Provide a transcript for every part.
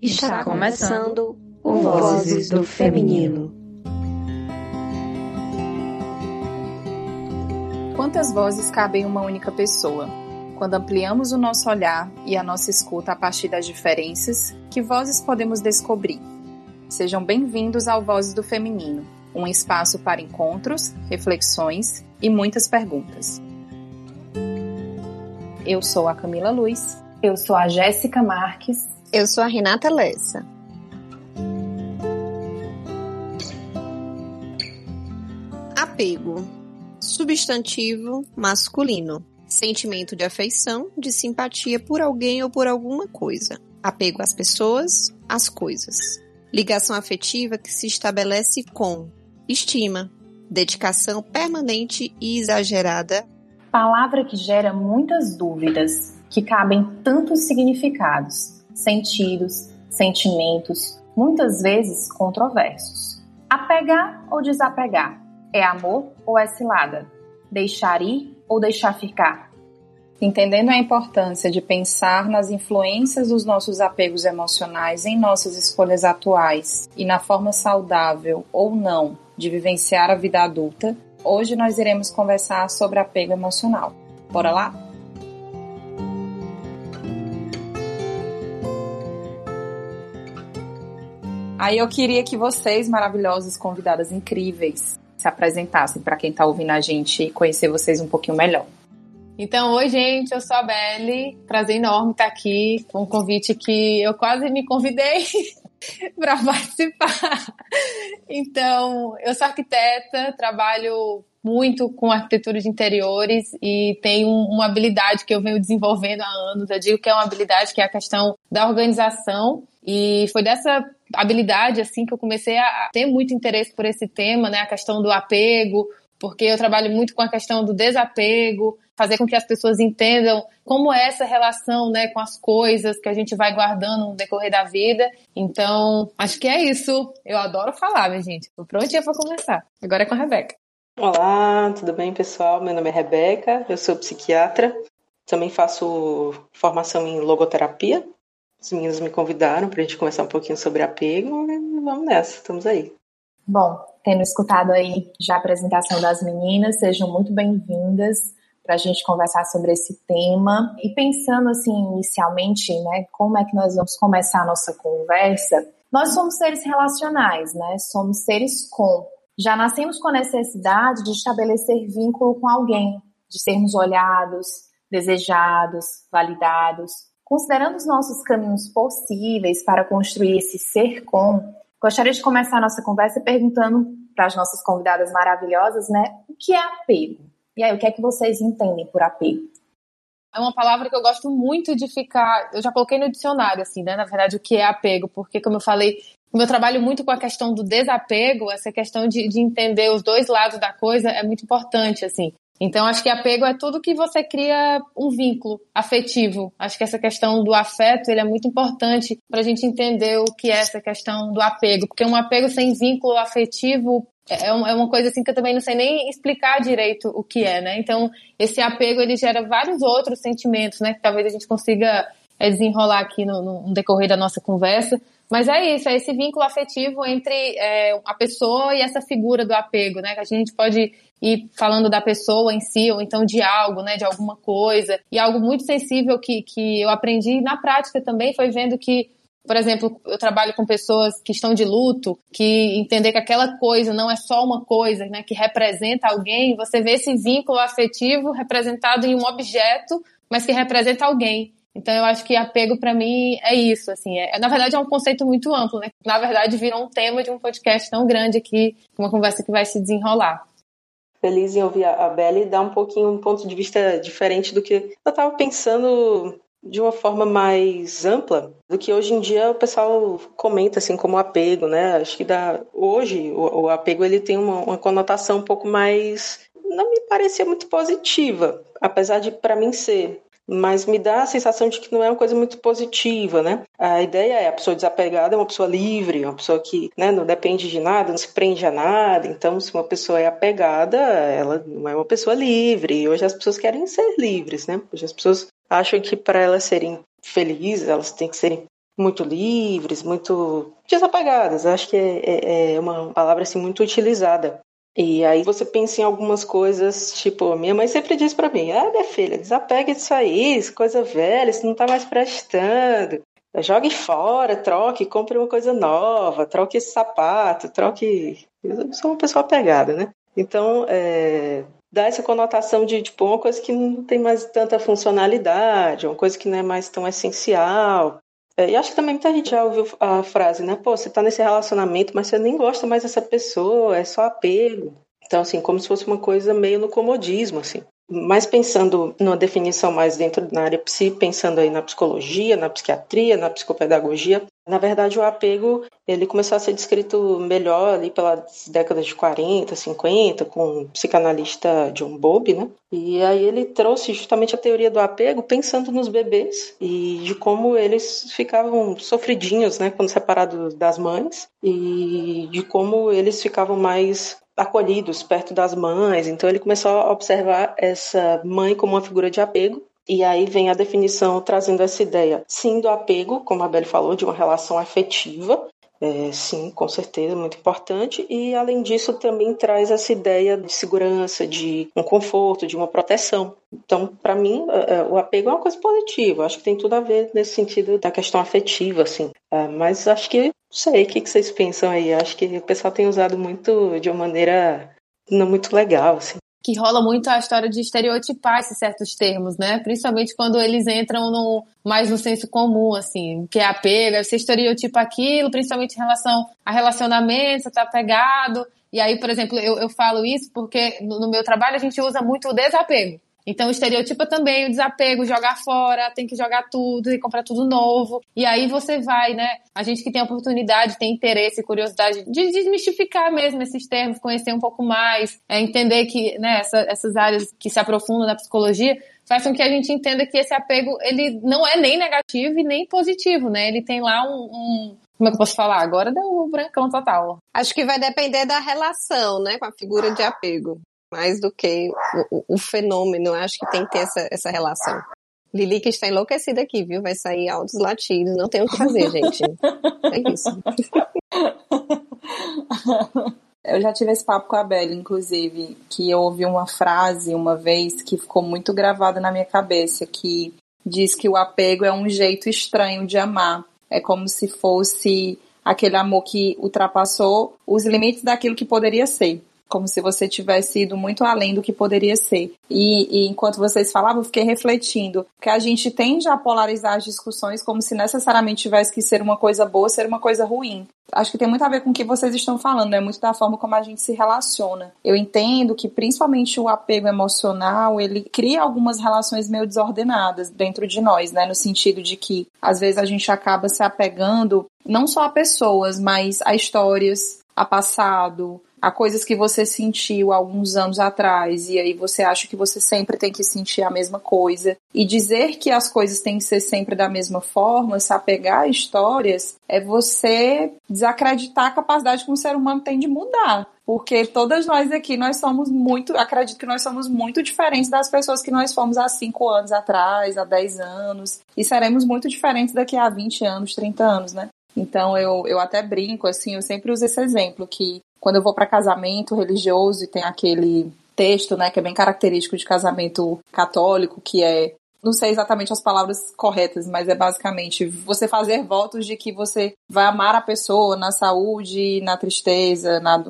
Está começando o Vozes do Feminino. Quantas vozes cabem em uma única pessoa? Quando ampliamos o nosso olhar e a nossa escuta a partir das diferenças, que vozes podemos descobrir? Sejam bem-vindos ao Vozes do Feminino, um espaço para encontros, reflexões e muitas perguntas. Eu sou a Camila Luz. Eu sou a Jéssica Marques. Eu sou a Renata Lessa. Apego. Substantivo masculino. Sentimento de afeição, de simpatia por alguém ou por alguma coisa. Apego às pessoas, às coisas. Ligação afetiva que se estabelece com estima, dedicação permanente e exagerada. Palavra que gera muitas dúvidas, que cabem tantos significados sentidos, sentimentos, muitas vezes controversos. Apegar ou desapegar? É amor ou é cilada? Deixar ir ou deixar ficar? Entendendo a importância de pensar nas influências dos nossos apegos emocionais em nossas escolhas atuais e na forma saudável ou não de vivenciar a vida adulta, hoje nós iremos conversar sobre apego emocional. Bora lá? Aí eu queria que vocês, maravilhosas convidadas incríveis, se apresentassem para quem está ouvindo a gente e conhecer vocês um pouquinho melhor. Então, oi, gente, eu sou a Belle. Prazer enorme estar aqui com um convite que eu quase me convidei para participar. Então, eu sou arquiteta, trabalho muito com arquitetura de interiores e tenho uma habilidade que eu venho desenvolvendo há anos. Eu digo que é uma habilidade que é a questão da organização e foi dessa habilidade assim que eu comecei a ter muito interesse por esse tema, né, a questão do apego, porque eu trabalho muito com a questão do desapego, fazer com que as pessoas entendam como é essa relação, né, com as coisas que a gente vai guardando no decorrer da vida. Então, acho que é isso. Eu adoro falar, minha gente. Tô prontinha para começar. Agora é com a Rebeca. Olá, tudo bem, pessoal? Meu nome é Rebeca, eu sou psiquiatra. Também faço formação em logoterapia os meninos me convidaram para a gente conversar um pouquinho sobre apego e vamos nessa, estamos aí. Bom, tendo escutado aí já a apresentação das meninas, sejam muito bem-vindas para a gente conversar sobre esse tema. E pensando assim, inicialmente, né, como é que nós vamos começar a nossa conversa? Nós somos seres relacionais, né? Somos seres com. Já nascemos com a necessidade de estabelecer vínculo com alguém, de sermos olhados, desejados, validados. Considerando os nossos caminhos possíveis para construir esse ser com, gostaria de começar a nossa conversa perguntando para as nossas convidadas maravilhosas, né, o que é apego? E aí, o que é que vocês entendem por apego? É uma palavra que eu gosto muito de ficar. Eu já coloquei no dicionário, assim, né? Na verdade, o que é apego, porque, como eu falei, como eu trabalho muito com a questão do desapego, essa questão de, de entender os dois lados da coisa é muito importante, assim. Então, acho que apego é tudo que você cria um vínculo afetivo. Acho que essa questão do afeto ele é muito importante para a gente entender o que é essa questão do apego, porque um apego sem vínculo afetivo é, é, uma coisa assim que eu também não sei nem explicar direito o que é, né? Então, esse apego ele gera vários outros sentimentos, né? Que talvez a gente consiga é, desenrolar aqui no, no decorrer da nossa conversa. Mas é isso, é esse vínculo afetivo entre é, a pessoa e essa figura do apego, né? Que a gente pode ir falando da pessoa em si, ou então de algo, né? De alguma coisa. E algo muito sensível que, que eu aprendi na prática também foi vendo que por exemplo, eu trabalho com pessoas que estão de luto, que entender que aquela coisa não é só uma coisa, né, que representa alguém, você vê esse vínculo afetivo representado em um objeto, mas que representa alguém. Então eu acho que apego para mim é isso, assim, é, na verdade é um conceito muito amplo, né? Na verdade virou um tema de um podcast tão grande aqui, uma conversa que vai se desenrolar. Feliz em ouvir a Belle dar um pouquinho um ponto de vista diferente do que eu estava pensando de uma forma mais ampla do que hoje em dia o pessoal comenta assim como apego, né? Acho que dá, hoje o, o apego ele tem uma, uma conotação um pouco mais não me parecia muito positiva, apesar de para mim ser mas me dá a sensação de que não é uma coisa muito positiva, né? A ideia é a pessoa desapegada é uma pessoa livre, uma pessoa que né, não depende de nada, não se prende a nada. Então, se uma pessoa é apegada, ela não é uma pessoa livre. Hoje as pessoas querem ser livres, né? Hoje as pessoas acham que para elas serem felizes, elas têm que serem muito livres, muito desapegadas. Acho que é, é, é uma palavra assim muito utilizada. E aí você pensa em algumas coisas, tipo, minha mãe sempre diz para mim: "Ah, minha filha, desapega disso aí, isso coisa velha, isso não tá mais prestando. Jogue fora, troque, compre uma coisa nova, troque esse sapato, troque. Eu sou uma pessoa apegada, né? Então, é, dá essa conotação de tipo uma coisa que não tem mais tanta funcionalidade, uma coisa que não é mais tão essencial. É, e acho que também muita gente já ouviu a frase, né? Pô, você tá nesse relacionamento, mas você nem gosta mais dessa pessoa, é só apego. Então, assim, como se fosse uma coisa meio no comodismo, assim. Mas pensando numa definição mais dentro da área psi, pensando aí na psicologia, na psiquiatria, na psicopedagogia, na verdade o apego ele começou a ser descrito melhor ali pelas décadas de 40, 50, com o psicanalista John Bowlby, né? E aí ele trouxe justamente a teoria do apego pensando nos bebês e de como eles ficavam sofridinhos, né, quando separados das mães e de como eles ficavam mais acolhidos perto das mães. Então ele começou a observar essa mãe como uma figura de apego. E aí vem a definição trazendo essa ideia, sim, do apego, como a Belle falou, de uma relação afetiva, é, sim, com certeza, muito importante. E além disso, também traz essa ideia de segurança, de um conforto, de uma proteção. Então, para mim, é, é, o apego é uma coisa positiva. Acho que tem tudo a ver nesse sentido da questão afetiva, assim. É, mas acho que sei, o que vocês pensam aí? Acho que o pessoal tem usado muito de uma maneira não muito legal, assim. Que rola muito a história de estereotipar esses certos termos, né? Principalmente quando eles entram no, mais no senso comum, assim, que é apego, você estereotipa aquilo, principalmente em relação a relacionamento, você tá pegado. E aí, por exemplo, eu, eu falo isso porque no, no meu trabalho a gente usa muito o desapego. Então, estereotipa também o desapego, jogar fora, tem que jogar tudo e comprar tudo novo. E aí você vai, né? A gente que tem oportunidade, tem interesse e curiosidade de desmistificar mesmo esses termos, conhecer um pouco mais, é, entender que né, essa, essas áreas que se aprofundam na psicologia faz com que a gente entenda que esse apego, ele não é nem negativo e nem positivo, né? Ele tem lá um, um como é que eu posso falar? Agora deu o brancão total. Acho que vai depender da relação, né, com a figura de apego mais do que o, o, fenômeno. Acho que tem que ter essa, essa relação. Lili que está enlouquecida aqui, viu? Vai sair altos latidos. Não tem o que fazer, gente. É isso. Eu já tive esse papo com a Bela, inclusive, que eu ouvi uma frase uma vez que ficou muito gravada na minha cabeça, que diz que o apego é um jeito estranho de amar. É como se fosse aquele amor que ultrapassou os limites daquilo que poderia ser como se você tivesse ido muito além do que poderia ser. E, e, enquanto vocês falavam, eu fiquei refletindo que a gente tende a polarizar as discussões como se necessariamente tivesse que ser uma coisa boa, ser uma coisa ruim. Acho que tem muito a ver com o que vocês estão falando, é né? muito da forma como a gente se relaciona. Eu entendo que principalmente o apego emocional, ele cria algumas relações meio desordenadas dentro de nós, né, no sentido de que às vezes a gente acaba se apegando não só a pessoas, mas a histórias, a passado, a coisas que você sentiu alguns anos atrás e aí você acha que você sempre tem que sentir a mesma coisa. E dizer que as coisas têm que ser sempre da mesma forma, se apegar a histórias, é você desacreditar a capacidade que um ser humano tem de mudar. Porque todas nós aqui, nós somos muito, acredito que nós somos muito diferentes das pessoas que nós fomos há 5 anos atrás, há 10 anos. E seremos muito diferentes daqui a 20 anos, 30 anos, né? Então eu, eu até brinco, assim, eu sempre uso esse exemplo, que quando eu vou para casamento religioso e tem aquele texto, né, que é bem característico de casamento católico, que é não sei exatamente as palavras corretas, mas é basicamente você fazer votos de que você vai amar a pessoa na saúde, na tristeza, na.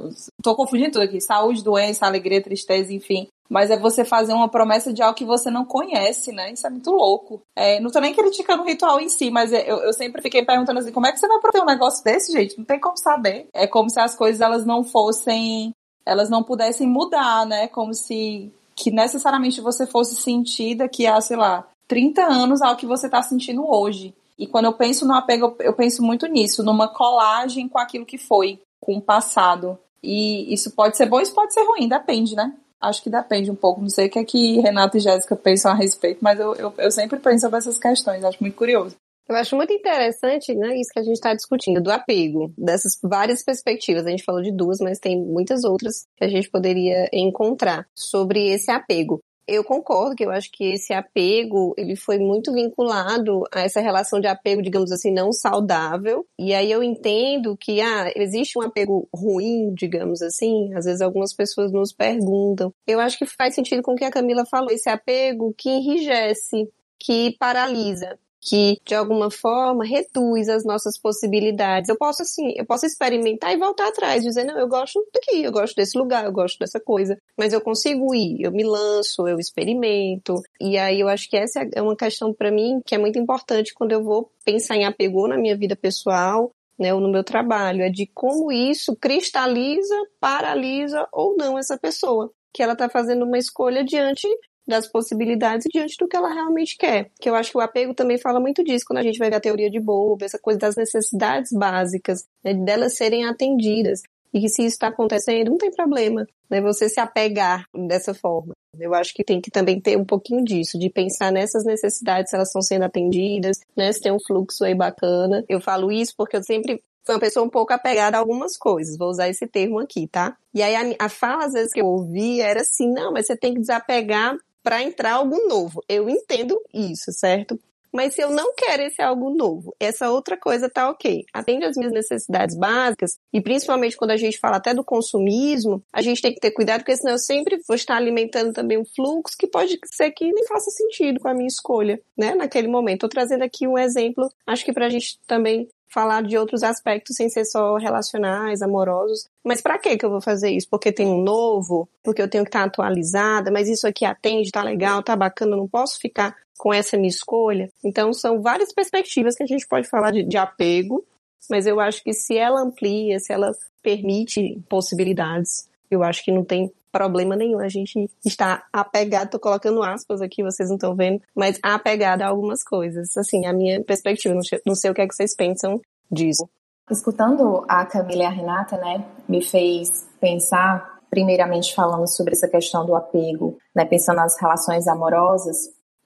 Tô confundindo tudo aqui. Saúde, doença, alegria, tristeza, enfim. Mas é você fazer uma promessa de algo que você não conhece, né? Isso é muito louco. É, não tô nem criticando o ritual em si, mas é, eu, eu sempre fiquei perguntando assim, como é que você vai proteger um negócio desse, gente? Não tem como saber. É como se as coisas elas não fossem, elas não pudessem mudar, né? Como se que necessariamente você fosse sentir daqui a, sei lá, 30 anos ao que você tá sentindo hoje. E quando eu penso no apego, eu penso muito nisso, numa colagem com aquilo que foi, com o passado. E isso pode ser bom, isso pode ser ruim, depende, né? Acho que depende um pouco. Não sei o que é que Renata e Jéssica pensam a respeito, mas eu, eu, eu sempre penso sobre essas questões, acho muito curioso. Eu acho muito interessante, né, isso que a gente está discutindo, do apego, dessas várias perspectivas. A gente falou de duas, mas tem muitas outras que a gente poderia encontrar sobre esse apego. Eu concordo que eu acho que esse apego, ele foi muito vinculado a essa relação de apego, digamos assim, não saudável. E aí eu entendo que, ah, existe um apego ruim, digamos assim. Às vezes algumas pessoas nos perguntam. Eu acho que faz sentido com o que a Camila falou. Esse apego que enrijece, que paralisa que de alguma forma reduz as nossas possibilidades. Eu posso assim, eu posso experimentar e voltar atrás, dizer não, eu gosto daqui, eu gosto desse lugar, eu gosto dessa coisa, mas eu consigo ir, eu me lanço, eu experimento. E aí eu acho que essa é uma questão para mim que é muito importante quando eu vou pensar em apego na minha vida pessoal, né, ou no meu trabalho, é de como isso cristaliza, paralisa ou não essa pessoa que ela está fazendo uma escolha diante das possibilidades diante do que ela realmente quer. Que eu acho que o apego também fala muito disso quando a gente vai ver a teoria de Bowlby, essa coisa das necessidades básicas, né, delas serem atendidas. E que se isso está acontecendo, não tem problema, né? Você se apegar dessa forma. Eu acho que tem que também ter um pouquinho disso, de pensar nessas necessidades, se elas estão sendo atendidas, né? Se tem um fluxo aí bacana. Eu falo isso porque eu sempre fui uma pessoa um pouco apegada a algumas coisas, vou usar esse termo aqui, tá? E aí a, a fala, às vezes, que eu ouvi era assim, não, mas você tem que desapegar para entrar algo novo. Eu entendo isso, certo? Mas se eu não quero esse algo novo, essa outra coisa tá ok. Atende às minhas necessidades básicas, e principalmente quando a gente fala até do consumismo, a gente tem que ter cuidado, porque senão eu sempre vou estar alimentando também um fluxo que pode ser que nem faça sentido com a minha escolha, né, naquele momento. Tô trazendo aqui um exemplo, acho que pra gente também falar de outros aspectos sem ser só relacionais, amorosos. Mas para que que eu vou fazer isso? Porque tem um novo, porque eu tenho que estar atualizada, mas isso aqui atende, tá legal, tá bacana, não posso ficar com essa minha escolha. Então são várias perspectivas que a gente pode falar de, de apego, mas eu acho que se ela amplia, se ela permite possibilidades, eu acho que não tem problema nenhum. A gente está apegado, tô colocando aspas aqui, vocês não estão vendo, mas apegado a algumas coisas. Assim, a minha perspectiva, não sei, o que é que vocês pensam disso. Escutando a Camila e a Renata, né, me fez pensar, primeiramente falando sobre essa questão do apego, né, pensando nas relações amorosas,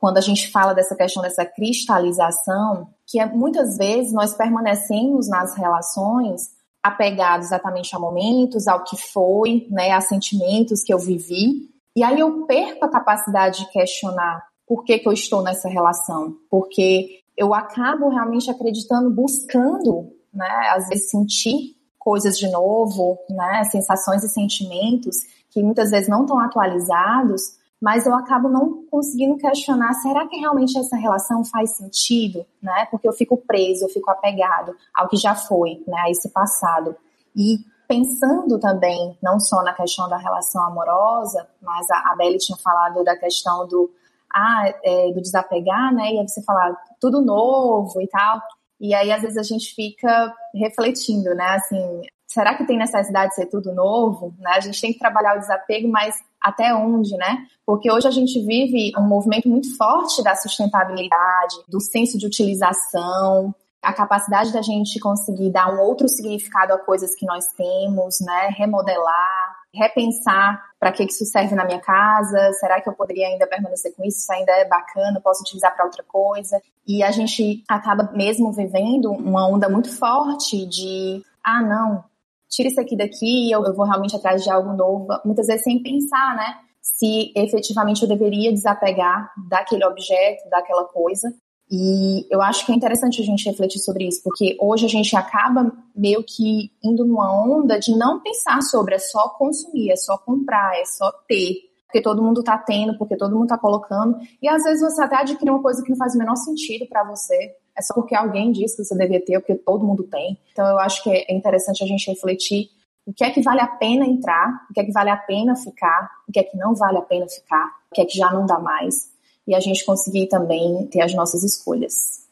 quando a gente fala dessa questão dessa cristalização, que é, muitas vezes nós permanecemos nas relações apegado exatamente a momentos, ao que foi, né, a sentimentos que eu vivi. E aí eu perco a capacidade de questionar por que, que eu estou nessa relação, porque eu acabo realmente acreditando, buscando, né, às vezes sentir coisas de novo, né, sensações e sentimentos que muitas vezes não estão atualizados, mas eu acabo não conseguindo questionar, será que realmente essa relação faz sentido, né? Porque eu fico preso, eu fico apegado ao que já foi, né? A esse passado. E pensando também, não só na questão da relação amorosa, mas a, a Belle tinha falado da questão do, ah, é, do desapegar, né? E aí você falar tudo novo e tal. E aí, às vezes, a gente fica refletindo, né? Assim, será que tem necessidade de ser tudo novo? Né? A gente tem que trabalhar o desapego, mas até onde, né? Porque hoje a gente vive um movimento muito forte da sustentabilidade, do senso de utilização, a capacidade da gente conseguir dar um outro significado a coisas que nós temos, né? Remodelar, repensar para que isso serve na minha casa, será que eu poderia ainda permanecer com isso? Isso ainda é bacana, posso utilizar para outra coisa. E a gente acaba mesmo vivendo uma onda muito forte de ah, não, tira isso aqui daqui, eu, eu vou realmente atrás de algo novo, muitas vezes sem pensar, né? Se efetivamente eu deveria desapegar daquele objeto, daquela coisa. E eu acho que é interessante a gente refletir sobre isso, porque hoje a gente acaba meio que indo numa onda de não pensar sobre, é só consumir, é só comprar, é só ter. Porque todo mundo tá tendo, porque todo mundo tá colocando. E às vezes você até adquire uma coisa que não faz o menor sentido para você é só porque alguém disse que você devia ter, porque todo mundo tem. Então eu acho que é interessante a gente refletir o que é que vale a pena entrar, o que é que vale a pena ficar, o que é que não vale a pena ficar, o que é que já não dá mais, e a gente conseguir também ter as nossas escolhas.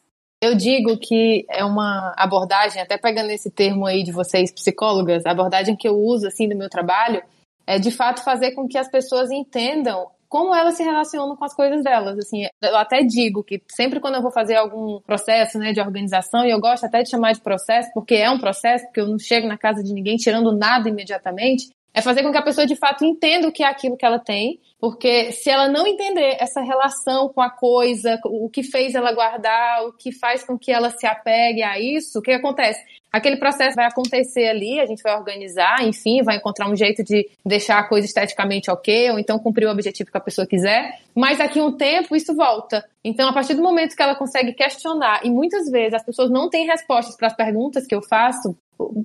Eu digo que é uma abordagem, até pegando esse termo aí de vocês psicólogas, a abordagem que eu uso assim no meu trabalho é de fato fazer com que as pessoas entendam como elas se relacionam com as coisas delas. Assim, eu até digo que sempre quando eu vou fazer algum processo né, de organização, e eu gosto até de chamar de processo, porque é um processo, porque eu não chego na casa de ninguém tirando nada imediatamente, é fazer com que a pessoa de fato entenda o que é aquilo que ela tem Porque se ela não entender essa relação com a coisa, o que fez ela guardar, o que faz com que ela se apegue a isso, o que acontece? Aquele processo vai acontecer ali, a gente vai organizar, enfim, vai encontrar um jeito de deixar a coisa esteticamente ok, ou então cumprir o objetivo que a pessoa quiser, mas daqui a um tempo isso volta. Então, a partir do momento que ela consegue questionar, e muitas vezes as pessoas não têm respostas para as perguntas que eu faço,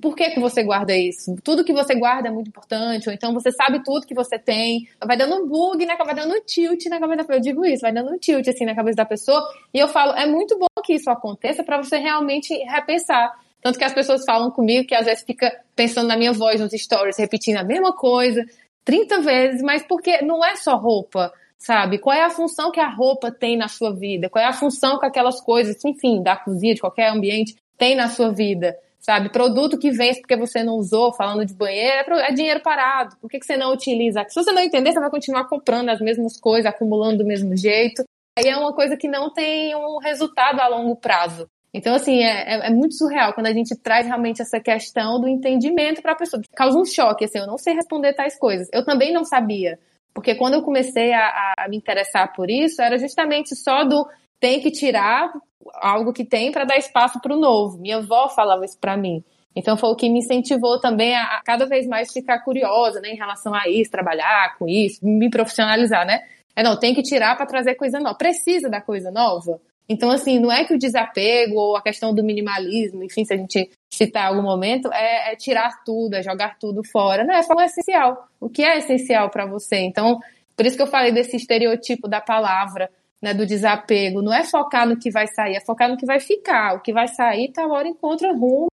por que, que você guarda isso? Tudo que você guarda é muito importante, ou então você sabe tudo que você tem. Vai dando um bug, né? Vai dando um tilt na cabeça da pessoa. Eu digo isso, vai dando um tilt assim na cabeça da pessoa. E eu falo, é muito bom que isso aconteça para você realmente repensar. Tanto que as pessoas falam comigo que às vezes fica pensando na minha voz nos stories, repetindo a mesma coisa 30 vezes, mas porque não é só roupa, sabe? Qual é a função que a roupa tem na sua vida? Qual é a função que aquelas coisas, enfim, da cozinha, de qualquer ambiente, tem na sua vida? sabe? Produto que vence porque você não usou, falando de banheiro, é, é dinheiro parado. Por que, que você não utiliza? Se você não entender, você vai continuar comprando as mesmas coisas, acumulando do mesmo jeito. Aí é uma coisa que não tem um resultado a longo prazo. Então, assim, é, é, é muito surreal quando a gente traz realmente essa questão do entendimento para a pessoa. Causa um choque, assim, eu não sei responder tais coisas. Eu também não sabia. Porque quando eu comecei a, a me interessar por isso, era justamente só do tem que tirar algo que tem para dar espaço para o novo. Minha avó falava isso para mim. Então foi o que me incentivou também a, a, cada vez mais ficar curiosa, né, em relação a isso, trabalhar com isso, me profissionalizar, né? É não, tem que tirar para trazer coisa nova. Precisa da coisa nova. Então assim, não é que o desapego ou a questão do minimalismo, enfim, se a gente citar algum momento, é, é tirar tudo, é jogar tudo fora. Não, é só o essencial. O que é essencial para você? Então, por isso que eu falei desse estereotipo da palavra né, do desapego. Não é focar no que vai sair, é focar no que vai ficar. O que vai sair, tal hora encontra rumo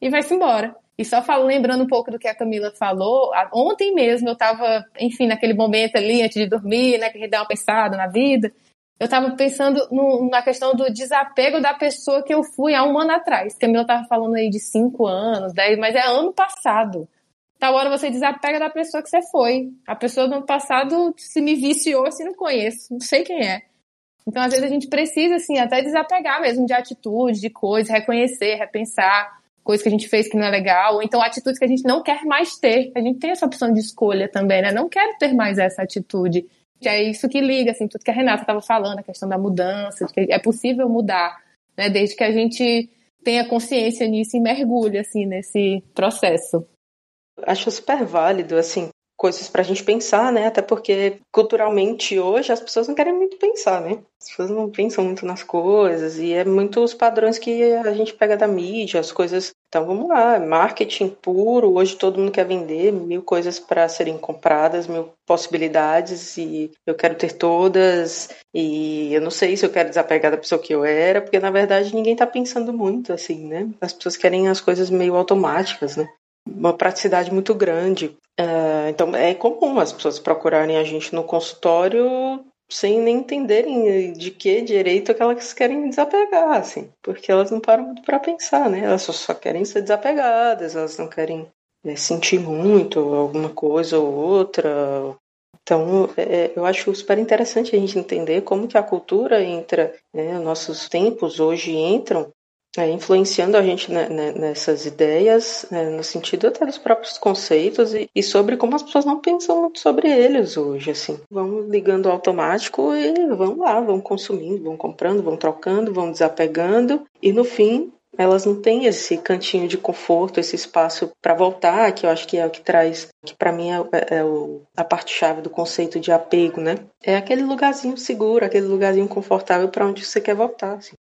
e vai-se embora. E só falo, lembrando um pouco do que a Camila falou, ontem mesmo eu estava, enfim, naquele momento ali, antes de dormir, né, que a gente dá uma pensada na vida, eu estava pensando no, na questão do desapego da pessoa que eu fui há um ano atrás. Camila estava falando aí de cinco anos, dez, mas é ano passado. Tal hora você desapega da pessoa que você foi. A pessoa do ano passado se me viciou, se não conheço, não sei quem é. Então, às vezes, a gente precisa, assim, até desapegar mesmo de atitude, de coisas, reconhecer, repensar coisas que a gente fez que não é legal, ou então atitudes que a gente não quer mais ter. A gente tem essa opção de escolha também, né? Não quero ter mais essa atitude. É isso que liga, assim, tudo que a Renata estava falando, a questão da mudança, que é possível mudar, né? Desde que a gente tenha consciência nisso e mergulhe, assim, nesse processo. Acho super válido, assim, coisas para a gente pensar, né? Até porque culturalmente hoje as pessoas não querem muito pensar, né? As pessoas não pensam muito nas coisas e é muito os padrões que a gente pega da mídia, as coisas. Então vamos lá, marketing puro. Hoje todo mundo quer vender mil coisas para serem compradas, mil possibilidades e eu quero ter todas e eu não sei se eu quero desapegar da pessoa que eu era, porque na verdade ninguém está pensando muito assim, né? As pessoas querem as coisas meio automáticas, né? uma praticidade muito grande. Uh, então é comum as pessoas procurarem a gente no consultório sem nem entenderem de que direito que elas querem desapegar, assim, porque elas não param muito para pensar, né? Elas só, só, querem ser desapegadas, elas não querem é, sentir muito alguma coisa ou outra. Então, é, eu acho super interessante a gente entender como que a cultura entra, né, nossos tempos hoje entram é, influenciando a gente né, né, nessas ideias, né, no sentido até dos próprios conceitos e, e, sobre como as pessoas não pensam muito sobre eles hoje, assim. Vão ligando automático e vão lá, vão consumindo, vão comprando, vão trocando, vão desapegando e no fim elas não têm esse cantinho de conforto, esse espaço para voltar, que eu acho que é o que traz, que para mim é, é, é a parte chave do conceito de apego, né? É aquele lugarzinho seguro, aquele lugarzinho confortável para onde você quer voltar. Assim.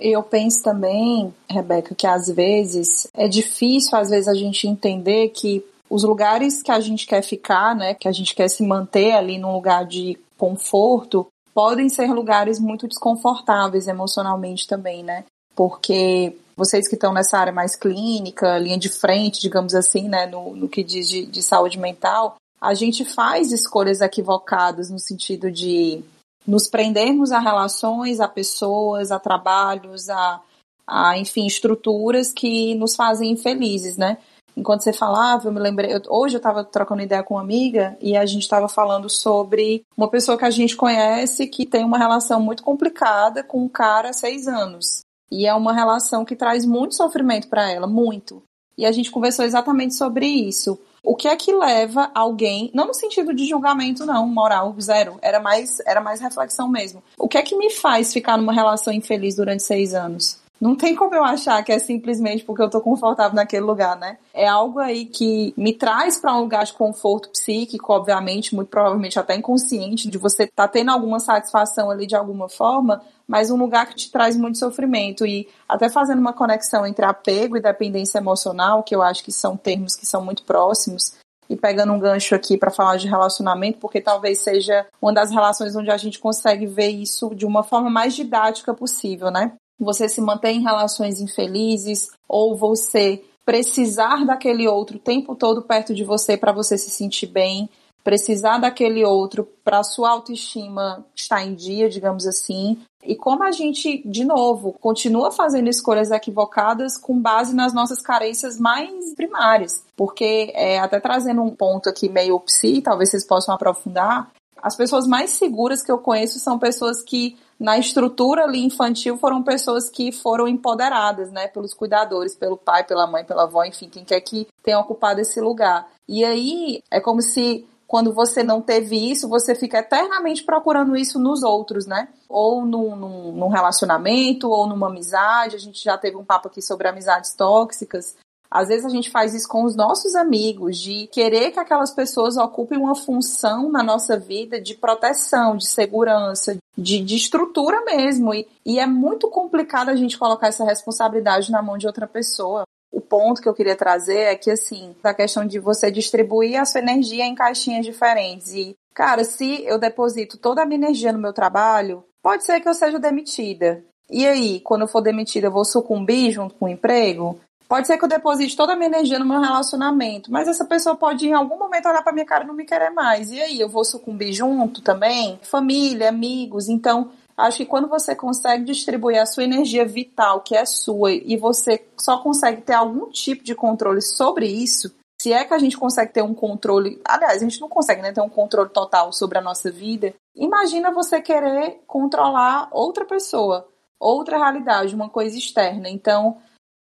Eu penso também, Rebeca, que às vezes é difícil, às vezes, a gente entender que os lugares que a gente quer ficar, né, que a gente quer se manter ali num lugar de conforto, podem ser lugares muito desconfortáveis emocionalmente também, né? Porque vocês que estão nessa área mais clínica, linha de frente, digamos assim, né, no, no que diz de, de saúde mental, a gente faz escolhas equivocadas no sentido de nos prendermos a relações, a pessoas, a trabalhos, a, a enfim, estruturas que nos fazem infelizes, né? Enquanto você falava, eu me lembrei. Eu, hoje eu estava trocando ideia com uma amiga e a gente estava falando sobre uma pessoa que a gente conhece que tem uma relação muito complicada com um cara há seis anos. E é uma relação que traz muito sofrimento para ela, muito. E a gente conversou exatamente sobre isso. O que é que leva alguém, não no sentido de julgamento não, moral zero, era mais era mais reflexão mesmo. O que é que me faz ficar numa relação infeliz durante seis anos? Não tem como eu achar que é simplesmente porque eu tô confortável naquele lugar, né? É algo aí que me traz para um lugar de conforto psíquico, obviamente, muito provavelmente até inconsciente, de você tá tendo alguma satisfação ali de alguma forma, mas um lugar que te traz muito sofrimento. E até fazendo uma conexão entre apego e dependência emocional, que eu acho que são termos que são muito próximos, e pegando um gancho aqui para falar de relacionamento, porque talvez seja uma das relações onde a gente consegue ver isso de uma forma mais didática possível, né? você se mantém em relações infelizes ou você precisar daquele outro o tempo todo perto de você para você se sentir bem, precisar daquele outro para sua autoestima estar em dia, digamos assim. E como a gente, de novo, continua fazendo escolhas equivocadas com base nas nossas carências mais primárias. Porque, é, até trazendo um ponto aqui meio psi, talvez vocês possam aprofundar, as pessoas mais seguras que eu conheço são pessoas que na estrutura ali infantil foram pessoas que foram empoderadas, né, pelos cuidadores, pelo pai, pela mãe, pela avó, enfim, quem quer que tenha ocupado esse lugar. E aí é como se quando você não teve isso, você fica eternamente procurando isso nos outros, né? Ou num, num, num relacionamento, ou numa amizade. A gente já teve um papo aqui sobre amizades tóxicas. Às vezes a gente faz isso com os nossos amigos, de querer que aquelas pessoas ocupem uma função na nossa vida de proteção, de segurança, de, de estrutura mesmo. E, e é muito complicado a gente colocar essa responsabilidade na mão de outra pessoa. O ponto que eu queria trazer é que, assim, a questão de você distribuir a sua energia em caixinhas diferentes. E, cara, se eu deposito toda a minha energia no meu trabalho, pode ser que eu seja demitida. E aí, quando eu for demitida, eu vou sucumbir junto com o emprego? Pode ser que eu deposite toda a minha energia no meu relacionamento, mas essa pessoa pode em algum momento olhar para minha cara e não me querer mais. E aí, eu vou sucumbir junto também? Família, amigos. Então, acho que quando você consegue distribuir a sua energia vital, que é sua, e você só consegue ter algum tipo de controle sobre isso, se é que a gente consegue ter um controle, aliás, a gente não consegue né, ter um controle total sobre a nossa vida, imagina você querer controlar outra pessoa, outra realidade, uma coisa externa. Então,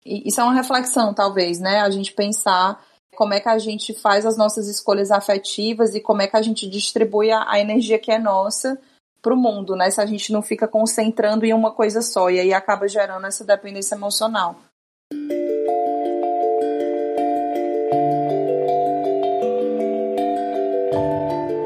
isso é uma reflexão, talvez, né? A gente pensar como é que a gente faz as nossas escolhas afetivas e como é que a gente distribui a, a energia que é nossa para o mundo, né? Se a gente não fica concentrando em uma coisa só e aí acaba gerando essa dependência emocional.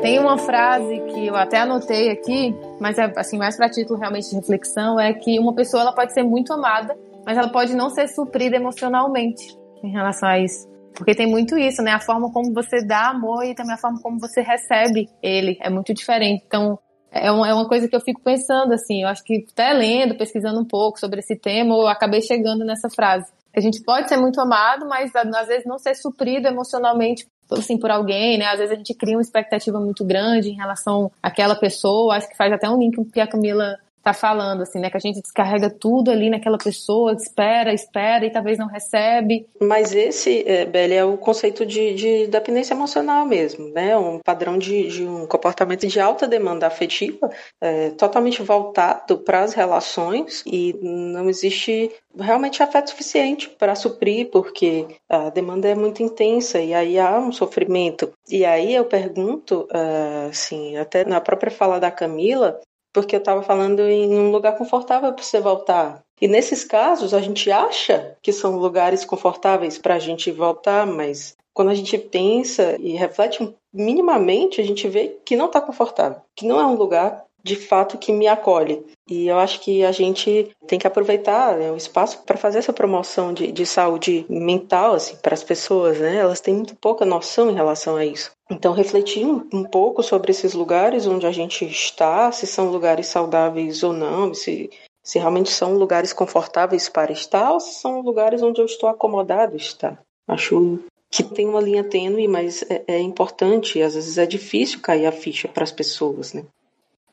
Tem uma frase que eu até anotei aqui, mas é assim mais para título realmente de reflexão, é que uma pessoa ela pode ser muito amada mas ela pode não ser suprida emocionalmente em relação a isso. Porque tem muito isso, né? A forma como você dá amor e também a forma como você recebe ele é muito diferente. Então, é uma, é uma coisa que eu fico pensando, assim. Eu acho que até lendo, pesquisando um pouco sobre esse tema, eu acabei chegando nessa frase. A gente pode ser muito amado, mas às vezes não ser suprido emocionalmente assim, por alguém, né? Às vezes a gente cria uma expectativa muito grande em relação àquela pessoa. Acho que faz até um link com que a Camila tá falando, assim, né? Que a gente descarrega tudo ali naquela pessoa, espera, espera e talvez não recebe. Mas esse, é, Beli, é o conceito de, de dependência emocional mesmo, né? Um padrão de, de um comportamento de alta demanda afetiva, é, totalmente voltado para as relações e não existe realmente afeto suficiente para suprir, porque a demanda é muito intensa e aí há um sofrimento. E aí eu pergunto, uh, assim, até na própria fala da Camila, porque eu estava falando em um lugar confortável para você voltar. E nesses casos, a gente acha que são lugares confortáveis para a gente voltar, mas quando a gente pensa e reflete minimamente, a gente vê que não está confortável, que não é um lugar de fato que me acolhe. E eu acho que a gente tem que aproveitar né, o espaço para fazer essa promoção de, de saúde mental assim, para as pessoas. Né? Elas têm muito pouca noção em relação a isso. Então, refletir um, um, pouco sobre esses lugares onde a gente está, se são lugares saudáveis ou não, se, se realmente são lugares confortáveis para estar ou se são lugares onde eu estou acomodado estar. Acho que tem uma linha tênue, mas é, é importante, às vezes é difícil cair a ficha para as pessoas, né?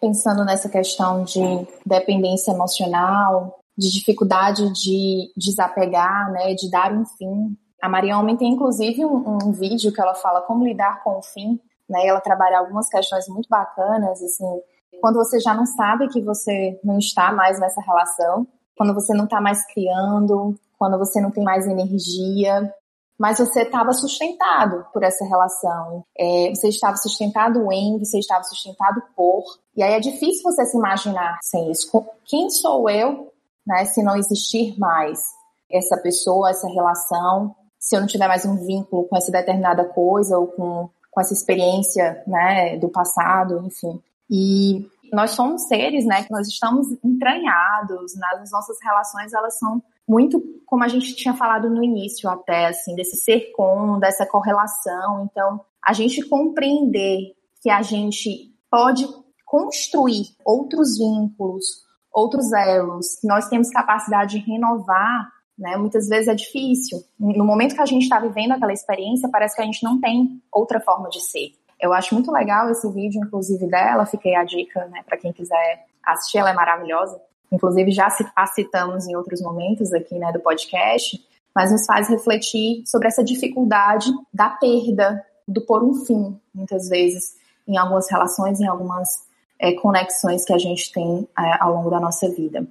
Pensando nessa questão de dependência emocional, de dificuldade de desapegar, né, de dar um fim. A Maria Homem tem inclusive um, um, vídeo que ela fala como lidar com o fim, né? Ela trabalha algumas questões muito bacanas, assim, quando você já não sabe que você não está mais nessa relação, quando você não está mais criando, quando você não tem mais energia, mas você estava sustentado por essa relação. É, você estava sustentado em, você estava sustentado por. E aí é difícil você se imaginar sem isso. Quem sou eu, né, se não existir mais essa pessoa, essa relação, se eu não tiver mais um vínculo com essa determinada coisa ou com, com essa experiência, né, do passado, enfim. E nós somos seres, né, que nós estamos entranhados, nas nossas relações elas são muito como a gente tinha falado no início até, assim, desse ser com, dessa correlação. Então, a gente compreender que a gente pode construir outros vínculos, outros elos, que nós temos capacidade de renovar, né? Muitas vezes é difícil. No momento que a gente está vivendo aquela experiência, parece que a gente não tem outra forma de ser. Eu acho muito legal esse vídeo, inclusive dela, fiquei a dica, né, para quem quiser assistir, ela é maravilhosa inclusive já citamos em outros momentos aqui né, do podcast, mas nos faz refletir sobre essa dificuldade da perda, do pôr um fim, muitas vezes, em algumas relações, em algumas é, conexões que a gente tem é, ao longo da nossa vida.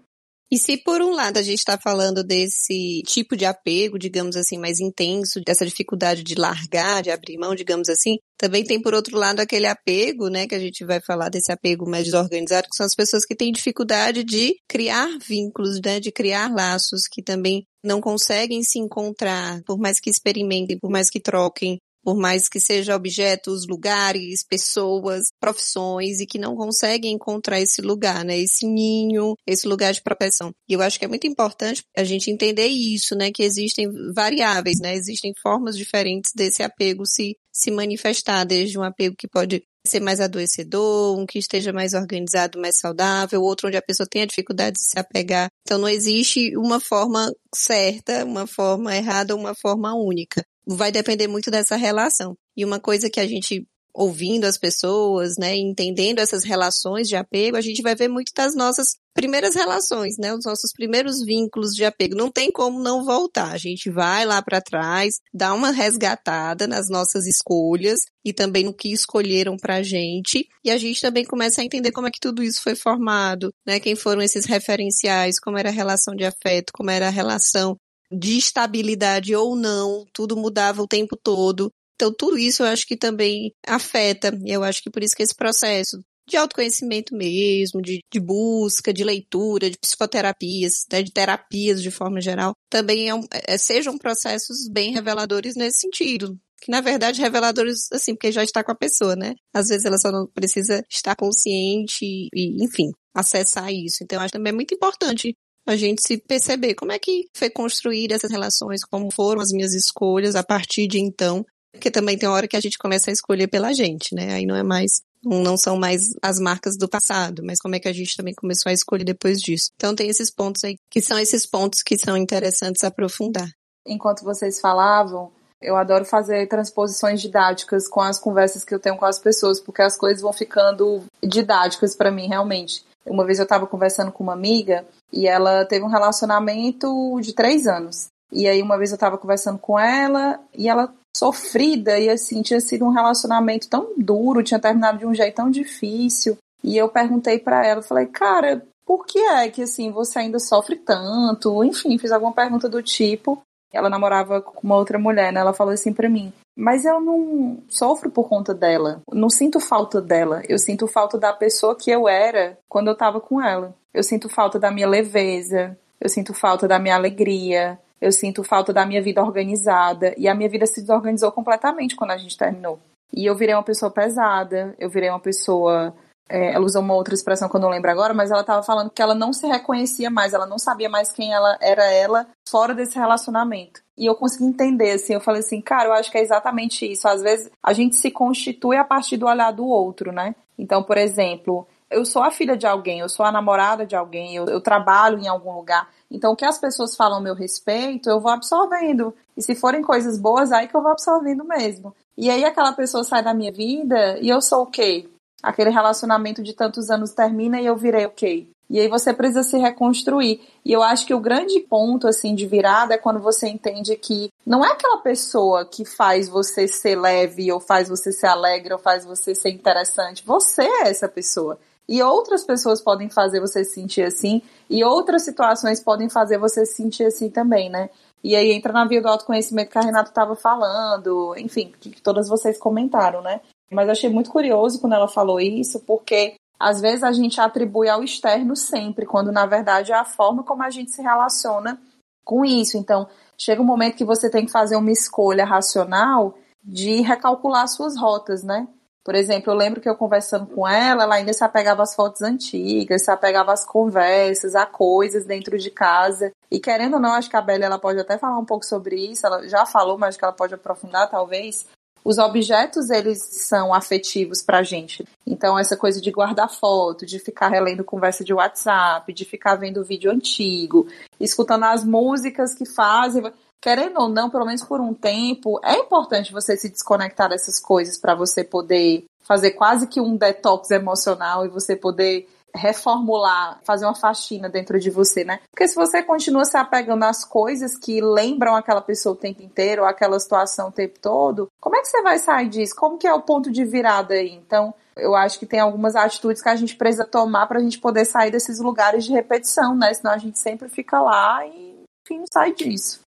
E se por um lado a gente está falando desse tipo de apego, digamos assim, mais intenso, dessa dificuldade de largar, de abrir mão, digamos assim, também tem por outro lado aquele apego, né, que a gente vai falar desse apego mais desorganizado, que são as pessoas que têm dificuldade de criar vínculos, né, de criar laços, que também não conseguem se encontrar, por mais que experimentem, por mais que troquem, por mais que seja objetos, lugares, pessoas, profissões e que não conseguem encontrar esse lugar, né? Esse ninho, esse lugar de proteção. E eu acho que é muito importante a gente entender isso, né? Que existem variáveis, né? Existem formas diferentes desse apego se se manifestar, desde um apego que pode ser mais adoecedor, um que esteja mais organizado, mais saudável, outro onde a pessoa tenha dificuldade de se apegar. Então não existe uma forma certa, uma forma errada, uma forma única vai depender muito dessa relação. E uma coisa que a gente ouvindo as pessoas, né, entendendo essas relações de apego, a gente vai ver muito das nossas primeiras relações, né, os nossos primeiros vínculos de apego. Não tem como não voltar. A gente vai lá para trás, dá uma resgatada nas nossas escolhas e também no que escolheram pra gente, e a gente também começa a entender como é que tudo isso foi formado, né, quem foram esses referenciais, como era a relação de afeto, como era a relação de estabilidade ou não, tudo mudava o tempo todo. Então, tudo isso eu acho que também afeta, eu acho que por isso que esse processo de autoconhecimento mesmo, de, de busca, de leitura, de psicoterapias, né, de terapias de forma geral, também é um, é, sejam processos bem reveladores nesse sentido. Que na verdade reveladores, assim, porque já está com a pessoa, né? Às vezes ela só não precisa estar consciente e, enfim, acessar isso. Então, acho também é muito importante a gente se perceber como é que foi construir essas relações, como foram as minhas escolhas a partir de então, porque também tem hora que a gente começa a escolher pela gente, né? Aí não é mais não são mais as marcas do passado, mas como é que a gente também começou a escolher depois disso. Então tem esses pontos aí que são esses pontos que são interessantes aprofundar. Enquanto vocês falavam, eu adoro fazer transposições didáticas com as conversas que eu tenho com as pessoas, porque as coisas vão ficando didáticas para mim realmente. Uma vez eu estava conversando com uma amiga e ela teve um relacionamento de três anos. E aí uma vez eu estava conversando com ela e ela sofrida e assim tinha sido um relacionamento tão duro, tinha terminado de um jeito tão difícil. E eu perguntei para ela, falei, cara, por que é que assim você ainda sofre tanto? Enfim, fiz alguma pergunta do tipo. Ela namorava com uma outra mulher, né? Ela falou assim para mim: mas eu não sofro por conta dela. Não sinto falta dela. Eu sinto falta da pessoa que eu era quando eu tava com ela. Eu sinto falta da minha leveza. Eu sinto falta da minha alegria. Eu sinto falta da minha vida organizada. E a minha vida se desorganizou completamente quando a gente terminou. E eu virei uma pessoa pesada. Eu virei uma pessoa é, ela usou uma outra expressão que eu não lembro agora, mas ela estava falando que ela não se reconhecia mais, ela não sabia mais quem ela era ela fora desse relacionamento. E eu consegui entender, assim, eu falei assim, cara, eu acho que é exatamente isso. Às vezes a gente se constitui a partir do olhar do outro, né? Então, por exemplo, eu sou a filha de alguém, eu sou a namorada de alguém, eu, eu trabalho em algum lugar. Então, o que as pessoas falam a meu respeito, eu vou absorvendo. E se forem coisas boas, aí que eu vou absorvendo mesmo. E aí aquela pessoa sai da minha vida e eu sou o quê? aquele relacionamento de tantos anos termina e eu virei ok. E aí você precisa se reconstruir. E eu acho que o grande ponto assim de virada é quando você entende que não é aquela pessoa que faz você ser leve ou faz você ser alegre ou faz você ser interessante. Você é essa pessoa. E outras pessoas podem fazer você se sentir assim, e outras situações podem fazer você se sentir assim também, né? E aí entra na via do autoconhecimento que a Renata estava falando, enfim, que todas vocês comentaram, né? Mas achei muito curioso quando ela falou isso, porque às vezes a gente atribui ao externo sempre, quando na verdade é a forma como a gente se relaciona com isso. Então, chega um momento que você tem que fazer uma escolha racional de recalcular suas rotas, né? Por exemplo, eu lembro que eu conversando com ela, ela ainda se apegava às fotos antigas, se apegava às conversas, a coisas dentro de casa. E querendo ou não, acho que a Bela ela pode até falar um pouco sobre isso, ela já falou, mas acho que ela pode aprofundar talvez os objetos eles são afetivos para a gente. Então essa coisa de guardar foto, de ficar relendo conversa de WhatsApp, de ficar vendo vídeo antigo, escutando as músicas que fazem, querendo ou não, pelo menos por um tempo, é importante você se desconectar dessas coisas para você poder fazer quase que um detox emocional e você poder reformular, fazer uma faxina dentro de você, né? Porque se você continua se apegando às coisas que lembram aquela pessoa o tempo inteiro, ou aquela situação o tempo todo, como é que você vai sair disso? Como que é o ponto de virada aí? Então, eu acho que tem algumas atitudes que a gente precisa tomar para a gente poder sair desses lugares de repetição, né? Senão a gente sempre fica lá e, enfim, não sai disso.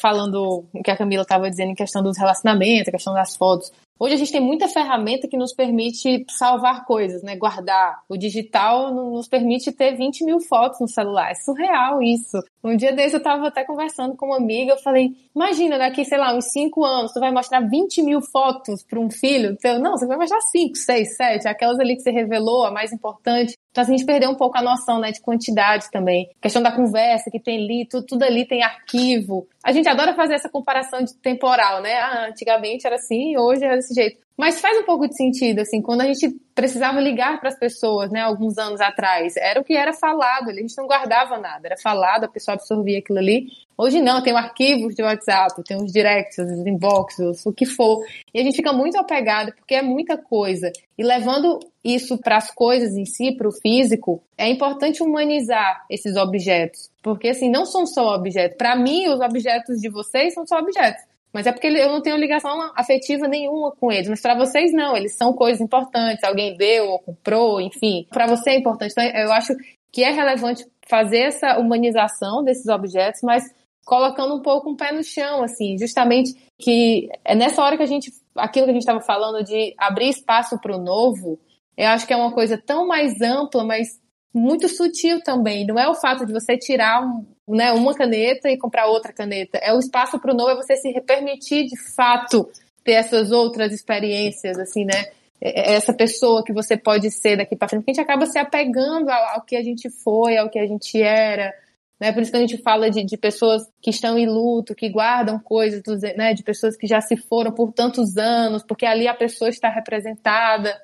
Falando o que a Camila estava dizendo em questão dos relacionamentos, a questão das fotos, Hoje a gente tem muita ferramenta que nos permite salvar coisas, né? Guardar. O digital nos permite ter 20 mil fotos no celular. É surreal isso. Um dia desse eu tava até conversando com uma amiga, eu falei, imagina daqui, sei lá, uns 5 anos, tu vai mostrar 20 mil fotos para um filho? Então, não, você vai mostrar 5, 6, 7, aquelas ali que você revelou, a mais importante. Então, assim, a gente perdeu um pouco a noção, né, de quantidade também. A questão da conversa que tem ali, tudo, tudo ali tem arquivo. A gente adora fazer essa comparação de temporal, né? Ah, antigamente era assim, hoje é desse jeito. Mas faz um pouco de sentido, assim, quando a gente precisava ligar para as pessoas, né, alguns anos atrás, era o que era falado, a gente não guardava nada, era falado, a pessoa absorvia aquilo ali. Hoje não, tem arquivos de WhatsApp, tem os directs, os inboxes, o que for. E a gente fica muito apegado porque é muita coisa. E levando isso para as coisas em si, para o físico, é importante humanizar esses objetos. Porque, assim, não são só objetos. Para mim, os objetos de vocês são só objetos. Mas é porque eu não tenho ligação afetiva nenhuma com eles. Mas para vocês não, eles são coisas importantes. Alguém deu ou comprou, enfim. Para você é importante. Então eu acho que é relevante fazer essa humanização desses objetos, mas colocando um pouco um pé no chão, assim, justamente que é nessa hora que a gente, aquilo que a gente estava falando de abrir espaço para o novo, eu acho que é uma coisa tão mais ampla, mas muito sutil também. Não é o fato de você tirar um, né, uma caneta e comprar outra caneta. É o espaço para o novo, é você se permitir de fato ter essas outras experiências, assim, né? É, é essa pessoa que você pode ser daqui para frente, porque a gente acaba se apegando ao, ao, que a gente foi, ao que a gente era, né? Por isso que a gente fala de, de pessoas que estão em luto, que guardam coisas, né? De pessoas que já se foram por tantos anos, porque ali a pessoa está representada.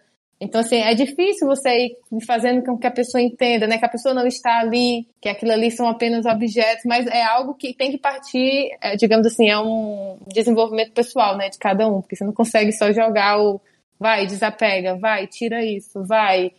Então, assim, é difícil você ir fazendo com que a pessoa entenda, né? Que a pessoa não está ali, que aquilo ali são apenas objetos, mas é algo que tem que partir, é, digamos assim, é um desenvolvimento pessoal, né? De cada um, porque você não consegue só jogar o vai, desapega, vai, tira isso, vai,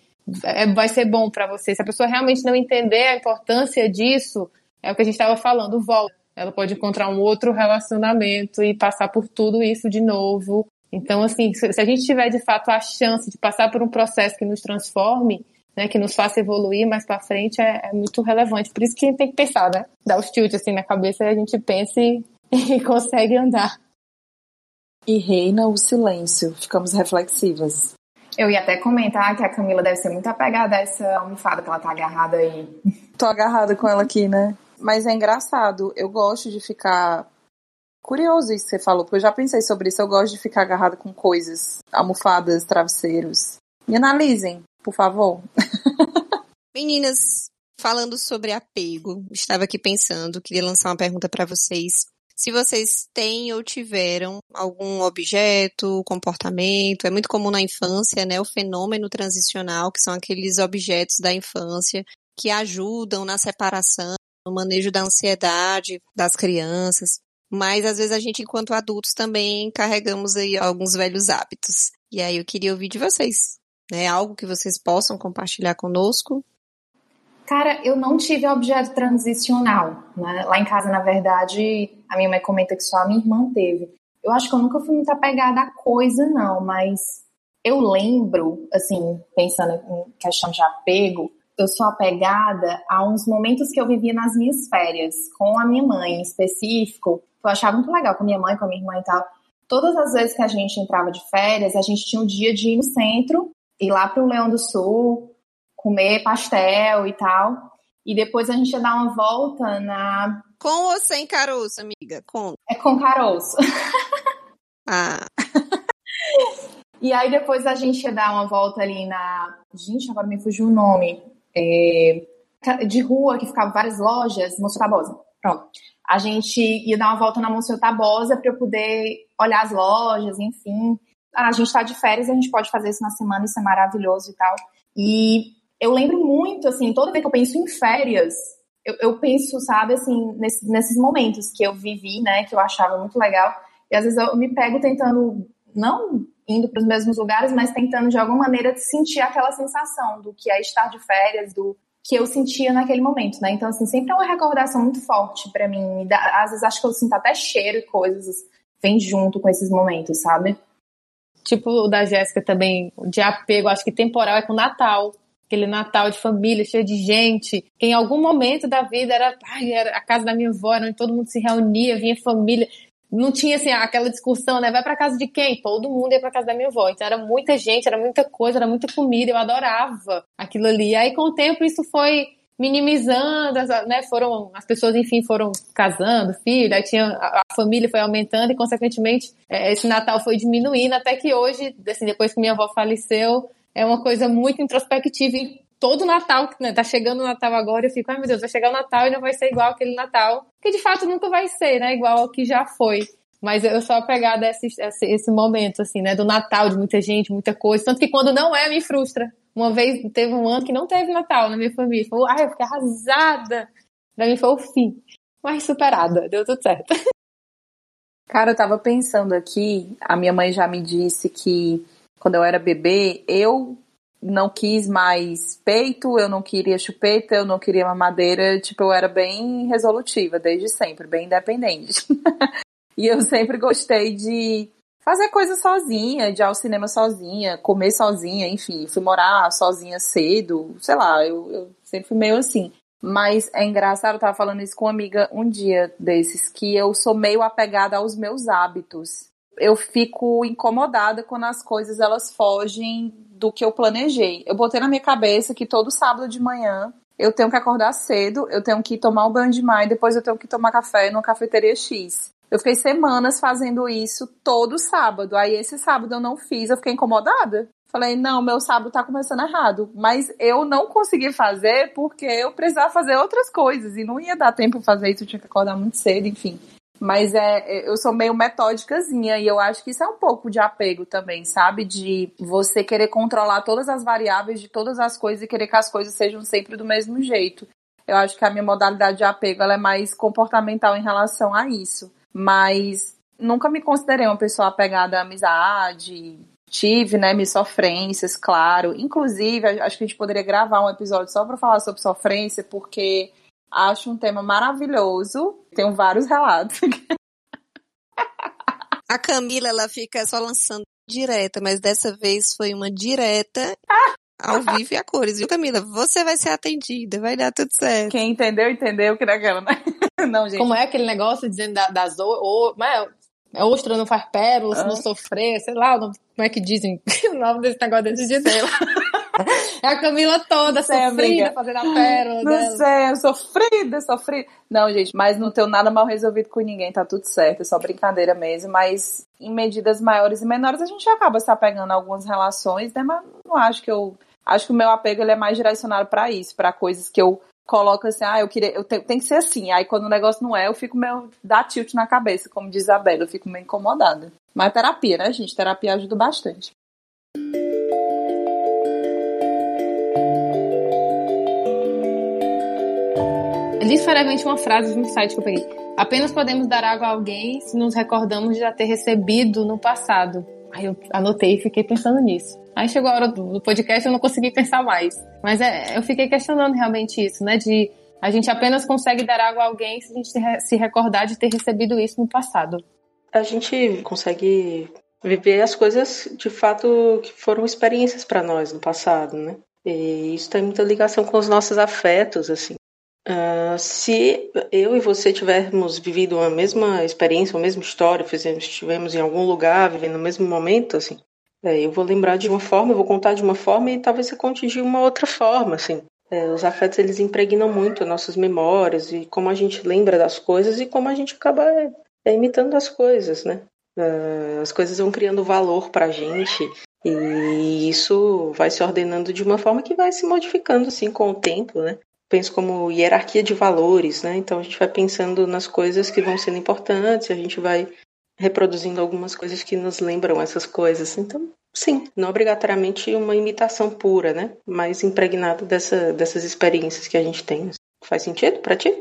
é, vai ser bom para você. Se a pessoa realmente não entender a importância disso, é o que a gente estava falando, volta. Ela pode encontrar um outro relacionamento e passar por tudo isso de novo então, assim, se a gente tiver de fato a chance de passar por um processo que nos transforme, né, que nos faça evoluir mais para frente, é, é, muito relevante. Por isso que a gente tem que pensar, né? Dar os tilt assim na cabeça e a gente pensa e, e consegue andar. E reina o silêncio, ficamos reflexivas. Eu ia até comentar que a Camila deve ser muito apegada a essa almofada que ela tá agarrada aí. Tô agarrada com ela aqui, né? Mas é engraçado, eu gosto de ficar Curioso isso que você falou, porque eu já pensei sobre isso. Eu gosto de ficar agarrada com coisas, almofadas, travesseiros. Me analisem, por favor. Meninas, falando sobre apego, estava aqui pensando, queria lançar uma pergunta para vocês. Se vocês têm ou tiveram algum objeto, comportamento, é muito comum na infância, né, o fenômeno transicional, que são aqueles objetos da infância que ajudam na separação, no manejo da ansiedade das crianças mas às vezes a gente, enquanto adultos, também carregamos aí alguns velhos hábitos. E aí eu queria ouvir de vocês, né? Algo que vocês possam compartilhar conosco. Cara, eu não tive objeto transicional. Né? Lá em casa, na verdade, a minha mãe comenta que só a minha irmã teve. Eu acho que eu nunca fui muito apegada à coisa, não, mas eu lembro, assim, pensando em questão de apego, eu sou apegada a uns momentos que eu vivia nas minhas férias, com a minha mãe em específico. Eu achava muito legal com minha mãe, com a minha irmã e tal. Todas as vezes que a gente entrava de férias, a gente tinha um dia de ir no centro, ir lá para o Leão do Sul, comer pastel e tal. E depois a gente ia dar uma volta na. Com ou sem caroço, amiga? Com. É com caroço. Ah. e aí depois a gente ia dar uma volta ali na. Gente, agora me fugiu o nome. É... De rua, que ficava várias lojas, Monsenhor Tabosa. Pronto. A gente ia dar uma volta na Monsenhor Tabosa para eu poder olhar as lojas, enfim. A gente está de férias, a gente pode fazer isso na semana, isso é maravilhoso e tal. E eu lembro muito, assim, toda vez que eu penso em férias, eu, eu penso, sabe, assim, nesse, nesses momentos que eu vivi, né, que eu achava muito legal. E às vezes eu me pego tentando, não indo para os mesmos lugares, mas tentando de alguma maneira sentir aquela sensação do que é estar de férias, do que eu sentia naquele momento, né? Então, assim, sempre é uma recordação muito forte para mim. Às vezes acho que eu sinto até cheiro e coisas vem junto com esses momentos, sabe? Tipo o da Jéssica também, de apego, acho que temporal é com Natal aquele Natal de família, cheio de gente, em algum momento da vida era, ai, era a casa da minha avó, onde todo mundo se reunia, vinha família. Não tinha assim aquela discussão, né? Vai para casa de quem? Todo mundo ia para casa da minha avó. Então era muita gente, era muita coisa, era muita comida, eu adorava aquilo ali. Aí com o tempo isso foi minimizando, né? Foram as pessoas, enfim, foram casando, filho, aí tinha a, a família foi aumentando e consequentemente é, esse Natal foi diminuindo até que hoje, assim, depois que minha avó faleceu, é uma coisa muito introspectiva e todo Natal, né, tá chegando o Natal agora, eu fico, ai meu Deus, vai chegar o Natal e não vai ser igual aquele Natal, que de fato nunca vai ser, né, igual ao que já foi. Mas eu sou apegada a esse, esse, esse momento, assim, né, do Natal, de muita gente, muita coisa, tanto que quando não é, me frustra. Uma vez, teve um ano que não teve Natal na minha família, falou, ai, eu fiquei arrasada. Pra mim foi o fim. Mas superada, deu tudo certo. Cara, eu tava pensando aqui, a minha mãe já me disse que quando eu era bebê, eu não quis mais peito, eu não queria chupeta, eu não queria mamadeira, tipo, eu era bem resolutiva desde sempre, bem independente. e eu sempre gostei de fazer coisas sozinha, de ir ao cinema sozinha, comer sozinha, enfim, fui morar sozinha cedo, sei lá, eu, eu sempre fui meio assim. Mas é engraçado, eu tava falando isso com uma amiga um dia desses, que eu sou meio apegada aos meus hábitos eu fico incomodada quando as coisas elas fogem do que eu planejei. Eu botei na minha cabeça que todo sábado de manhã eu tenho que acordar cedo, eu tenho que tomar um banho de mar e depois eu tenho que tomar café numa cafeteria X. Eu fiquei semanas fazendo isso todo sábado. Aí esse sábado eu não fiz, eu fiquei incomodada. Falei, não, meu sábado tá começando errado. Mas eu não consegui fazer porque eu precisava fazer outras coisas e não ia dar tempo fazer isso, eu tinha que acordar muito cedo, enfim. Mas é, é, eu sou meio metódicazinha e eu acho que isso é um pouco de apego também, sabe? De você querer controlar todas as variáveis de todas as coisas e querer que as coisas sejam sempre do mesmo jeito. Eu acho que a minha modalidade de apego é mais comportamental em relação a isso. Mas nunca me considerei uma pessoa apegada à amizade. Tive, né, minhas sofrências, claro. Inclusive, acho que a gente poderia gravar um episódio só para falar sobre sofrência, porque Acho um tema maravilhoso. Tenho vários relatos. A Camila, ela fica só lançando direta, mas dessa vez foi uma direta ao vivo e a cores, viu, Camila? Você vai ser atendida, vai dar tudo certo. Quem entendeu, entendeu, que daquela, né? Não, gente. Como é aquele negócio dizendo das o, é, é ostra não faz pérola, se não sofrer, sei lá, como é que dizem o nome desse negócio desse dia dela. É a Camila toda sei, sofrida, amiga. fazendo a pérola Não dela. sei, sofrida, sofrida. Não, gente, mas não tenho nada mal resolvido com ninguém, tá tudo certo, é só brincadeira mesmo, mas em medidas maiores e menores a gente acaba se apegando a algumas relações, né, mas não acho que eu... Acho que o meu apego ele é mais direcionado para isso, para coisas que eu coloco assim, ah, eu queria, eu tenho, tem que ser assim. Aí quando o negócio não é, eu fico meio dá tilt na cabeça, como diz a Bela, eu fico meio incomodada. Mas terapia, né, gente? Terapia ajuda bastante. Literalmente uma frase de um site que eu peguei. Apenas podemos dar água a alguém se nos recordamos de já ter recebido no passado. Aí eu anotei e fiquei pensando nisso. Aí chegou a hora do podcast e eu não consegui pensar mais. Mas é, eu fiquei questionando realmente isso, né? De a gente apenas consegue dar água a alguém se a gente se recordar de ter recebido isso no passado. A gente consegue viver as coisas de fato que foram experiências para nós no passado, né? E isso tem muita ligação com os nossos afetos, assim. Uh, se eu e você tivermos vivido a mesma experiência, a mesma história, fizemos, estivemos em algum lugar, vivendo o mesmo momento, assim, é, eu vou lembrar de uma forma, eu vou contar de uma forma e talvez você conte de uma outra forma, assim. É, os afetos, eles impregnam muito nossas memórias e como a gente lembra das coisas e como a gente acaba é, imitando as coisas, né? Uh, as coisas vão criando valor pra gente e isso vai se ordenando de uma forma que vai se modificando, assim, com o tempo, né? Penso como hierarquia de valores, né? Então a gente vai pensando nas coisas que vão sendo importantes, a gente vai reproduzindo algumas coisas que nos lembram essas coisas. Então, sim, não obrigatoriamente uma imitação pura, né? Mas impregnada dessa, dessas experiências que a gente tem. Faz sentido para ti?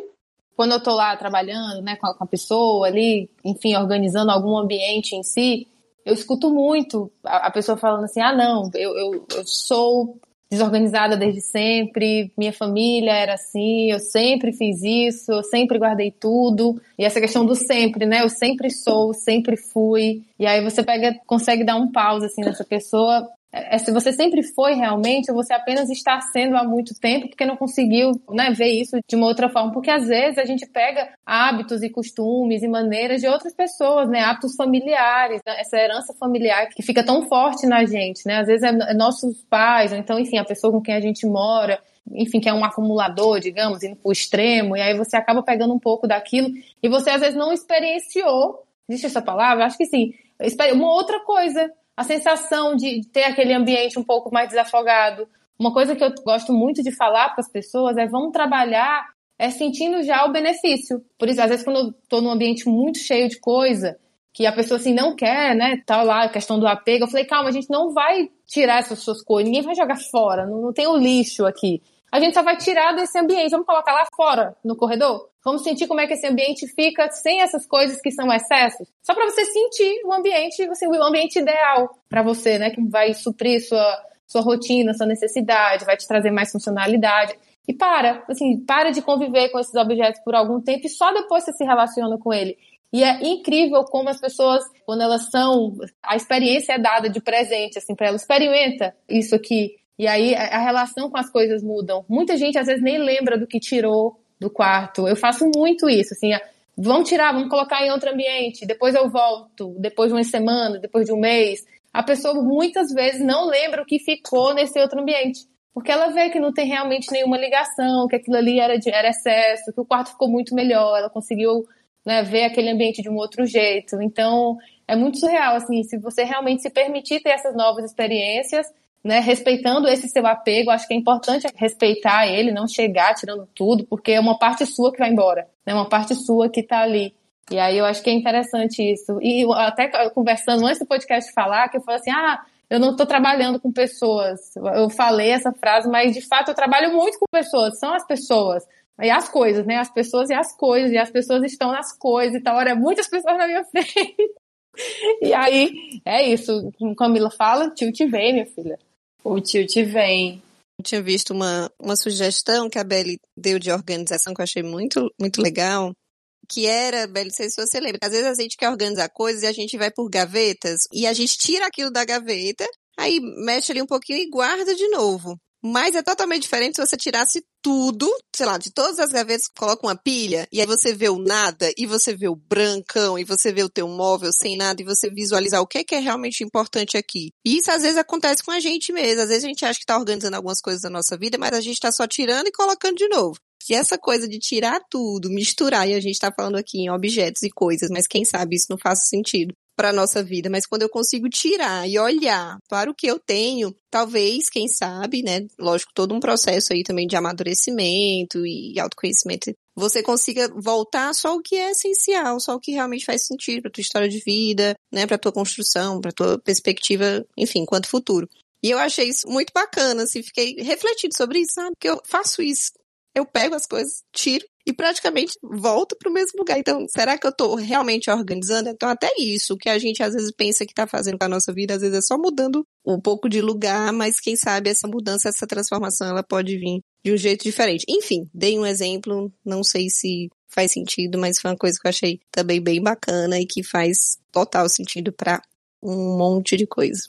Quando eu tô lá trabalhando, né, com a, pessoa ali, enfim, organizando algum ambiente em si, eu escuto muito a, a pessoa falando assim: ah, não, eu, eu, eu sou desorganizada desde sempre, minha família era assim, eu sempre fiz isso, eu sempre guardei tudo. E essa questão do sempre, né? Eu sempre sou, sempre fui. E aí você pega, consegue dar um pause assim nessa pessoa é, é, se você sempre foi realmente ou você apenas está sendo há muito tempo porque não conseguiu né, ver isso de uma outra forma. Porque às vezes a gente pega hábitos e costumes e maneiras de outras pessoas, né? Hábitos familiares, né, essa herança familiar que fica tão forte na gente, né? Às vezes é, é nossos pais, ou então, enfim, a pessoa com quem a gente mora, enfim, que é um acumulador, digamos, indo pro extremo, e aí você acaba pegando um pouco daquilo e você às vezes não experienciou, existe essa palavra? Acho que sim, uma outra coisa a sensação de ter aquele ambiente um pouco mais desafogado. Uma coisa que eu gosto muito de falar para as pessoas é vamos trabalhar é sentindo já o benefício. Por isso, às vezes, quando eu estou num ambiente muito cheio de coisa, que a pessoa assim não quer, né? Tá lá a questão do apego. Eu falei, calma, a gente não vai tirar essas suas coisas, ninguém vai jogar fora, não, não tem o lixo aqui. A gente só vai tirar desse ambiente, vamos colocar lá fora, no corredor. Vamos sentir como é que esse ambiente fica sem essas coisas que são excessos. Só para você sentir o ambiente, assim, o ambiente ideal para você, né? Que vai suprir sua, sua rotina, sua necessidade, vai te trazer mais funcionalidade. E para, assim, para de conviver com esses objetos por algum tempo e só depois você se relaciona com ele. E é incrível como as pessoas, quando elas são, a experiência é dada de presente, assim, para ela, experimenta isso aqui. E aí a relação com as coisas mudam. Muita gente às vezes nem lembra do que tirou, do quarto. Eu faço muito isso, assim, vamos tirar, vamos colocar em outro ambiente, depois eu volto, depois de uma semana, depois de um mês. A pessoa muitas vezes não lembra o que ficou nesse outro ambiente. Porque ela vê que não tem realmente nenhuma ligação, que aquilo ali era, de, era excesso, que o quarto ficou muito melhor, ela conseguiu né, ver aquele ambiente de um outro jeito. Então, é muito surreal, assim, se você realmente se permitir ter essas novas experiências, né, respeitando esse seu apego, acho que é importante respeitar ele, não chegar tirando tudo, porque é uma parte sua que vai embora, é né, uma parte sua que está ali. E aí eu acho que é interessante isso. E até conversando antes do podcast falar, que eu falei assim, ah, eu não estou trabalhando com pessoas. Eu falei essa frase, mas de fato eu trabalho muito com pessoas, são as pessoas. E as coisas, né? As pessoas e as coisas, e as pessoas estão nas coisas, então, olha, muitas pessoas na minha frente. E aí, é isso. Como Camila fala, tio te vem, minha filha. O tio te vem. Eu tinha visto uma, uma sugestão que a Beli deu de organização que eu achei muito, muito legal. Que era, Beli, não sei se você lembra, às vezes a gente quer organizar coisas e a gente vai por gavetas e a gente tira aquilo da gaveta, aí mexe ali um pouquinho e guarda de novo. Mas é totalmente diferente se você tirasse tudo, sei lá, de todas as gavetas, coloca uma pilha, e aí você vê o nada, e você vê o brancão, e você vê o teu móvel sem nada, e você visualizar o que é, que é realmente importante aqui. E isso às vezes acontece com a gente mesmo. Às vezes a gente acha que tá organizando algumas coisas da nossa vida, mas a gente tá só tirando e colocando de novo. E essa coisa de tirar tudo, misturar, e a gente tá falando aqui em objetos e coisas, mas quem sabe isso não faça sentido para nossa vida, mas quando eu consigo tirar e olhar para o que eu tenho, talvez, quem sabe, né, lógico, todo um processo aí também de amadurecimento e autoconhecimento, você consiga voltar só o que é essencial, só o que realmente faz sentido para tua história de vida, né, para tua construção, para tua perspectiva, enfim, quanto futuro. E eu achei isso muito bacana, assim, fiquei refletindo sobre isso, sabe? Porque eu faço isso. Eu pego as coisas, tiro e praticamente volta para o mesmo lugar. Então, será que eu estou realmente organizando? Então, até isso, que a gente às vezes pensa que está fazendo com a nossa vida, às vezes é só mudando um pouco de lugar, mas quem sabe essa mudança, essa transformação, ela pode vir de um jeito diferente. Enfim, dei um exemplo, não sei se faz sentido, mas foi uma coisa que eu achei também bem bacana e que faz total sentido para um monte de coisa.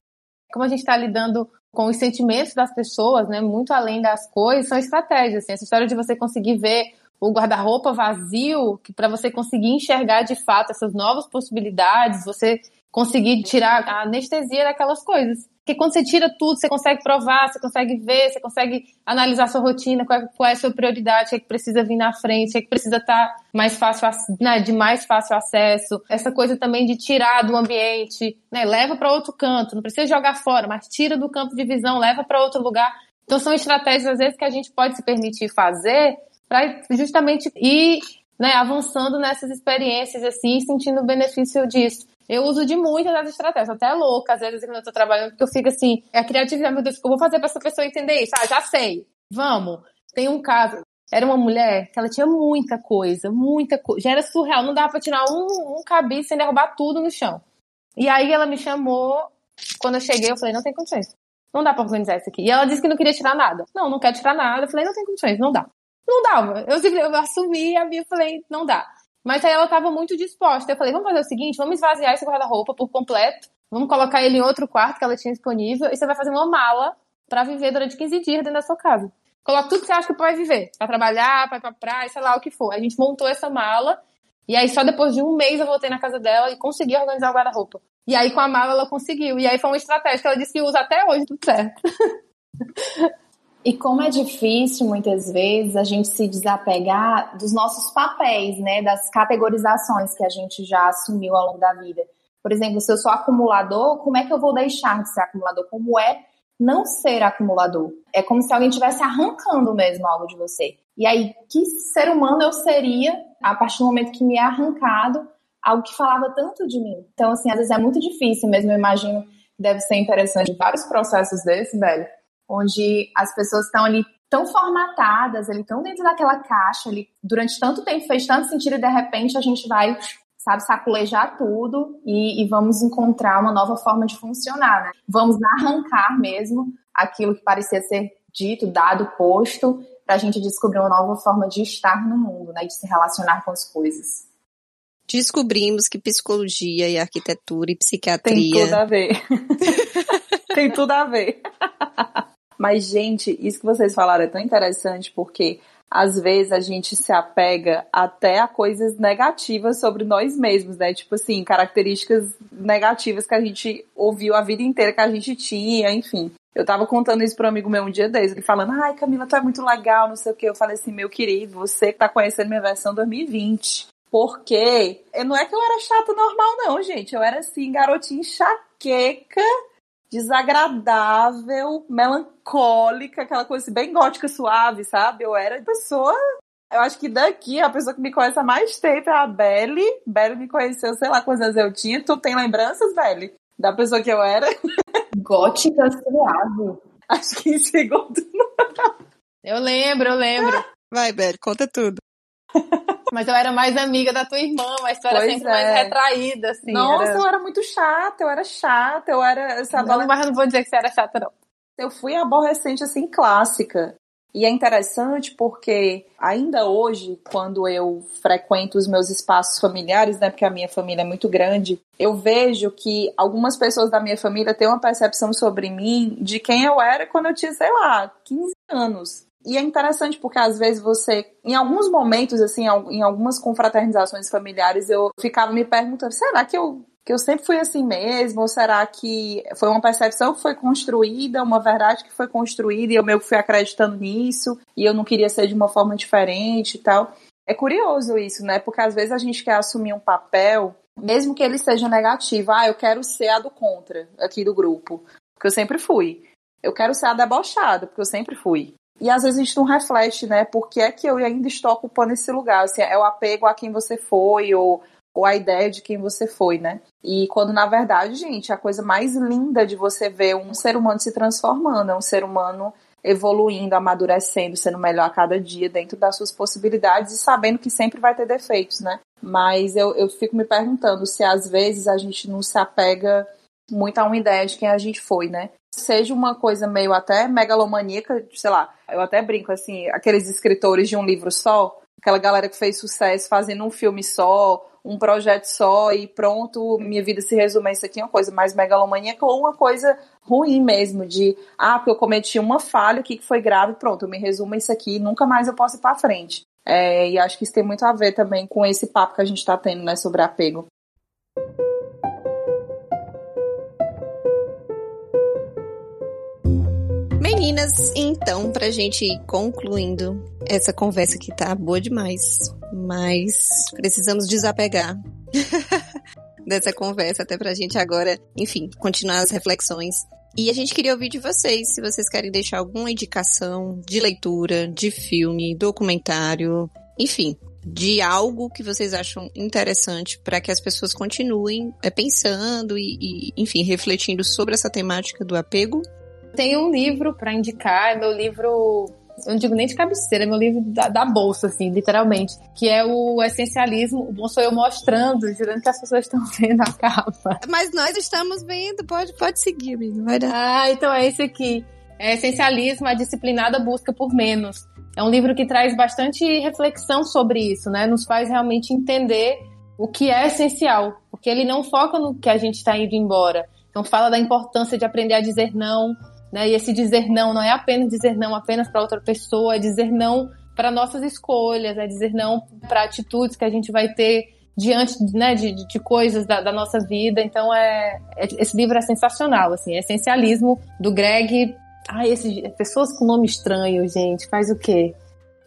Como a gente está lidando com os sentimentos das pessoas, né, muito além das coisas, são estratégias. Assim, essa história de você conseguir ver o guarda-roupa vazio, que para você conseguir enxergar de fato essas novas possibilidades, você conseguir tirar a anestesia daquelas coisas. Porque quando você tira tudo, você consegue provar, você consegue ver, você consegue analisar sua rotina, qual é, qual é a sua prioridade, o que, é que precisa vir na frente, o que, é que precisa estar tá mais fácil, né, de mais fácil acesso. Essa coisa também de tirar do ambiente, né, leva para outro canto, não precisa jogar fora, mas tira do campo de visão, leva para outro lugar. Então são estratégias às vezes que a gente pode se permitir fazer para justamente ir né, avançando nessas experiências assim, sentindo o benefício disso. Eu uso de muitas das estratégias, até louca, às vezes, quando eu tô trabalhando, porque eu fico assim, é criatividade, meu Deus, o que eu vou fazer pra essa pessoa entender isso? Ah, já sei, vamos. Tem um caso, era uma mulher que ela tinha muita coisa, muita coisa, já era surreal, não dava pra tirar um, um cabide sem derrubar tudo no chão. E aí ela me chamou, quando eu cheguei, eu falei, não tem condições. Não dá pra organizar isso aqui. E ela disse que não queria tirar nada. Não, não quer tirar nada. Eu falei, não tem condições, não dá. Não dava. Eu, eu assumi a minha falei, não dá. Mas aí ela estava muito disposta. Eu falei, vamos fazer o seguinte, vamos esvaziar esse guarda-roupa por completo, vamos colocar ele em outro quarto que ela tinha disponível, e você vai fazer uma mala para viver durante 15 dias dentro da sua casa. Coloca tudo que você acha que pode viver, para trabalhar, para ir pra praia, sei lá o que for. A gente montou essa mala, e aí só depois de um mês eu voltei na casa dela e consegui organizar o guarda-roupa. E aí com a mala ela conseguiu. E aí foi uma estratégia que ela disse que usa até hoje, tudo certo. E como é difícil, muitas vezes, a gente se desapegar dos nossos papéis, né? Das categorizações que a gente já assumiu ao longo da vida. Por exemplo, se eu sou acumulador, como é que eu vou deixar de ser acumulador? Como é não ser acumulador? É como se alguém estivesse arrancando mesmo algo de você. E aí, que ser humano eu seria a partir do momento que me é arrancado algo que falava tanto de mim? Então, assim, às vezes é muito difícil mesmo. Eu imagino que deve ser interessante vários processos desse, velho onde as pessoas estão ali tão formatadas, ali tão dentro daquela caixa, ali durante tanto tempo fez tanto sentido e de repente a gente vai, sabe, saculejar tudo e, e vamos encontrar uma nova forma de funcionar, né? Vamos arrancar mesmo aquilo que parecia ser dito, dado, posto, para a gente descobrir uma nova forma de estar no mundo, né, de se relacionar com as coisas. Descobrimos que psicologia e arquitetura e psiquiatria tem tudo a ver. tem tudo a ver. Mas, gente, isso que vocês falaram é tão interessante porque às vezes a gente se apega até a coisas negativas sobre nós mesmos, né? Tipo assim, características negativas que a gente ouviu a vida inteira que a gente tinha, enfim. Eu tava contando isso para um amigo meu um dia desde, ele falando, ai Camila, tu é muito legal, não sei o que. Eu falei assim, meu querido, você que tá conhecendo minha versão 2020. Porque não é que eu era chata normal, não, gente. Eu era assim, garotinha enxaqueca desagradável, melancólica, aquela coisa assim, bem gótica, suave, sabe? Eu era pessoa. Eu acho que daqui a pessoa que me conhece há mais tempo é a Belly. Belly me conheceu, sei lá quantas anos eu tinha. Tu tem lembranças, Belly? Da pessoa que eu era? Gótica suave. Acho que em segundo. Eu lembro, eu lembro. Vai, Belly, conta tudo. Mas eu era mais amiga da tua irmã, mas tu era pois sempre é. mais retraída, assim. Nossa, era... eu era muito chata, eu era chata, eu era. Sabe, não, mas não vou dizer que você era chata, não. Eu fui aborrecente, assim, clássica. E é interessante porque ainda hoje, quando eu frequento os meus espaços familiares, né, porque a minha família é muito grande, eu vejo que algumas pessoas da minha família têm uma percepção sobre mim de quem eu era quando eu tinha, sei lá, 15 anos. E é interessante porque às vezes você, em alguns momentos, assim, em algumas confraternizações familiares, eu ficava me perguntando: será que eu, que eu sempre fui assim mesmo? Ou será que foi uma percepção que foi construída, uma verdade que foi construída e eu meio que fui acreditando nisso e eu não queria ser de uma forma diferente e tal? É curioso isso, né? Porque às vezes a gente quer assumir um papel, mesmo que ele seja negativo. Ah, eu quero ser a do contra aqui do grupo, porque eu sempre fui. Eu quero ser a debochada, porque eu sempre fui. E às vezes a gente não reflete, né? Por que é que eu ainda estou ocupando esse lugar? Assim, é o apego a quem você foi, ou, ou a ideia de quem você foi, né? E quando, na verdade, gente, a coisa mais linda de você ver um ser humano se transformando, é um ser humano evoluindo, amadurecendo, sendo melhor a cada dia dentro das suas possibilidades e sabendo que sempre vai ter defeitos, né? Mas eu, eu fico me perguntando se às vezes a gente não se apega muito a uma ideia de quem a gente foi, né? seja uma coisa meio até megalomaníaca, sei lá, eu até brinco assim, aqueles escritores de um livro só, aquela galera que fez sucesso fazendo um filme só, um projeto só e pronto, minha vida se resume a isso aqui, uma coisa mais megalomaníaca ou uma coisa ruim mesmo, de, ah, porque eu cometi uma falha, o que foi grave, pronto, eu me resumo a isso aqui, nunca mais eu posso ir para frente. É, e acho que isso tem muito a ver também com esse papo que a gente está tendo, né, sobre apego. Meninas, então, pra gente ir concluindo essa conversa que tá boa demais, mas precisamos desapegar dessa conversa até pra gente agora, enfim, continuar as reflexões. E a gente queria ouvir de vocês, se vocês querem deixar alguma indicação de leitura, de filme, documentário, enfim, de algo que vocês acham interessante para que as pessoas continuem é, pensando e, e, enfim, refletindo sobre essa temática do apego tenho um livro para indicar, é meu livro eu não digo nem de cabeceira, é meu livro da, da, bolsa, assim, literalmente, que é o Essencialismo. O bom sou eu mostrando, jurando que as pessoas estão vendo a capa. Mas nós estamos vendo, pode, pode seguir, amigo, vai dar. Ah, então é esse aqui. É Essencialismo, a disciplinada busca por menos. É um livro que traz bastante reflexão sobre isso, né? Nos faz realmente entender o que é essencial, porque ele não foca no que a gente está indo embora. Então fala da importância de aprender a dizer não, né? E esse dizer não não é apenas dizer não apenas para outra pessoa, é dizer não para nossas escolhas, é dizer não para atitudes que a gente vai ter diante né, de, de coisas da, da, nossa vida. Então, é, é, esse livro é sensacional, assim, é essencialismo do Greg. Ah, esse, pessoas com nome estranho, gente, faz o quê?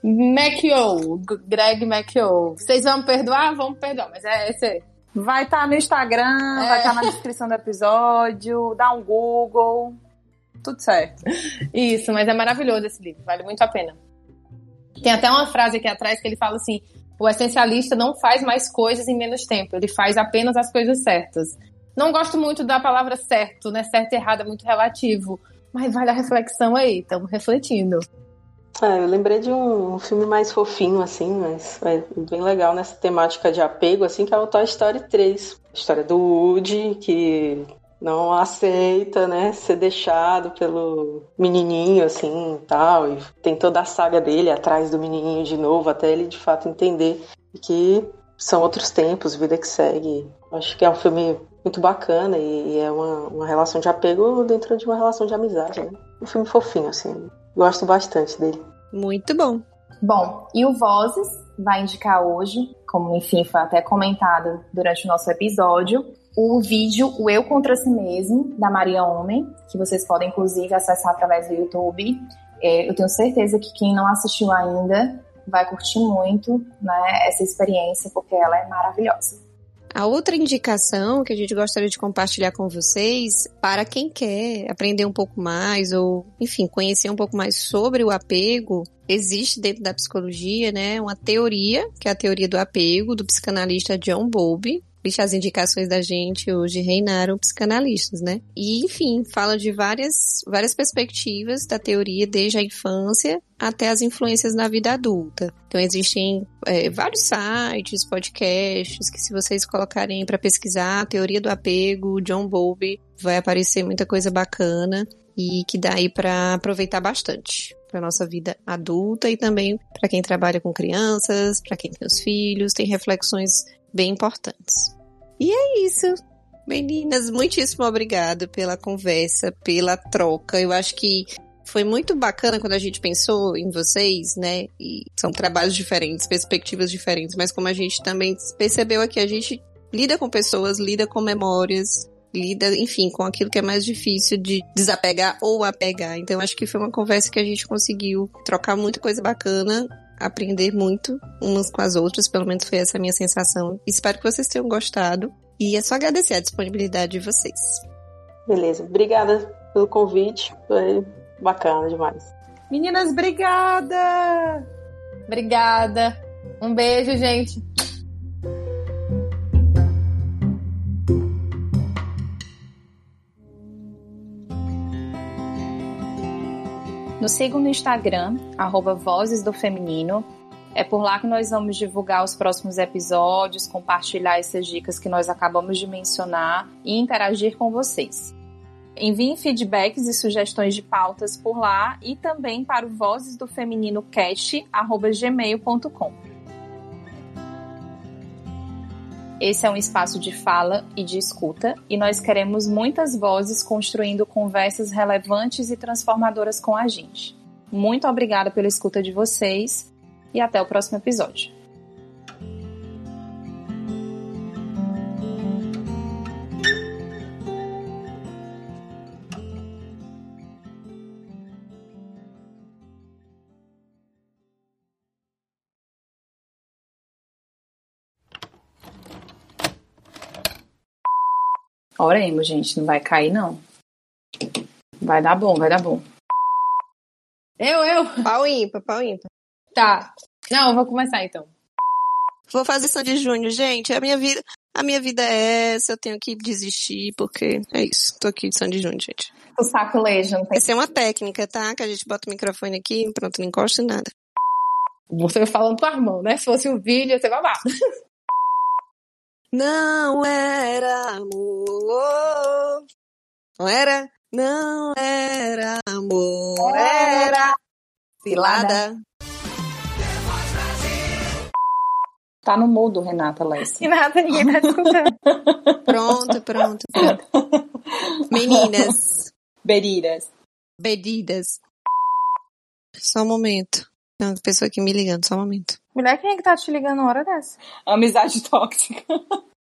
McO, Greg McO. Vocês vão perdoar? Vamos perdoar, mas é esse aí. Vai estar tá no Instagram, é. vai estar tá na descrição do episódio, dá um Google tudo certo. Isso, mas é maravilhoso esse livro, vale muito a pena. Tem até uma frase aqui atrás que ele fala assim: o essencialista não faz mais coisas em menos tempo, ele faz apenas as coisas certas. Não gosto muito da palavra certo, né? Certo e errado é muito relativo. Mas vale a reflexão aí, estamos refletindo. É, eu lembrei de um, filme mais fofinho, assim, mas é bem legal nessa temática de apego, assim, que é o Toy Story 3. A história do Woody, que não aceita, né, ser deixado pelo menininho assim, tal, e tem toda a saga dele atrás do menininho de novo até ele de fato entender que são outros tempos, vida que segue. Acho que é um filme muito bacana e, é uma, uma, relação de apego dentro de uma relação de amizade, né? Um filme fofinho assim. Gosto bastante dele. Muito bom. Bom, e o Vozes vai indicar hoje, como enfim foi até comentado durante o nosso episódio, o vídeo O Eu Contra Si Mesmo, da Maria Homem, que vocês podem inclusive acessar através do YouTube. É, eu tenho certeza que quem não assistiu ainda vai curtir muito né, essa experiência, porque ela é maravilhosa. A outra indicação que a gente gostaria de compartilhar com vocês, para quem quer aprender um pouco mais ou, enfim, conhecer um pouco mais sobre o apego, existe dentro da psicologia, né, uma teoria, que é a teoria do apego, do psicanalista John Bowlby, as indicações da gente hoje reinaram psicanalistas, né? E, enfim, fala de várias, várias perspectivas da teoria desde a infância até as influências na vida adulta. Então, existem é, vários sites, podcasts, que se vocês colocarem para pesquisar teoria do apego, John Bowlby, vai aparecer muita coisa bacana e que dá aí para aproveitar bastante para nossa vida adulta e também para quem trabalha com crianças, para quem tem os filhos, tem reflexões bem importantes. E é isso. Meninas, muitíssimo obrigado pela conversa, pela troca. Eu acho que foi muito bacana quando a gente pensou em vocês, né? E são trabalhos diferentes, perspectivas diferentes, mas como a gente também percebeu aqui, a gente lida com pessoas, lida com memórias, lida, enfim, com aquilo que é mais difícil de desapegar ou apegar. Então acho que foi uma conversa que a gente conseguiu trocar muita coisa bacana aprender muito umas com as outras, pelo menos foi essa a minha sensação. Espero que vocês tenham gostado e é só agradecer a disponibilidade de vocês. Beleza, obrigada pelo convite, foi bacana demais. Meninas, obrigada! Obrigada. Um beijo, gente. Nos sigam no Instagram, arroba Vozes do Feminino. É por lá que nós vamos divulgar os próximos episódios, compartilhar essas dicas que nós acabamos de mencionar e interagir com vocês. Enviem feedbacks e sugestões de pautas por lá e também para o Vozes do Feminino Cast, arroba gmail.com. Esse é um espaço de fala e de escuta, e nós queremos muitas vozes construindo conversas relevantes e transformadoras com a gente. Muito obrigada pela escuta de vocês e até o próximo episódio. Oremos, gente, não vai cair não. Vai dar bom, vai dar bom. Eu, eu. Pau ímpar, pau ímpar. Tá. Não, eu vou começar então. Vou fazer Sandy Júnior, gente. A minha vida, a minha vida é essa. Eu tenho que desistir porque é isso. Tô aqui de Sandy Júnior, gente. O sacolejo, não tem. Essa é uma técnica, tá? Que a gente bota o microfone aqui, pronto, não encosta em nada. Você falando com a mão, né? Se fosse um vídeo, ia ser babado. Não era amor. Não era? Não era amor. Era cilada. Tá no mudo, Renata Lessie. E nada, ninguém tá escutando. Pronto, pronto, pronto. Meninas, Beriras. bebidas. Só um momento. Tem uma pessoa aqui me ligando, só um momento. Mulher, quem é que tá te ligando uma hora dessa? Amizade tóxica.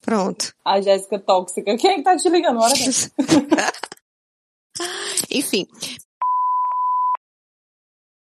Pronto. A Jéssica tóxica. Quem é que tá te ligando? Hora dessa? Enfim,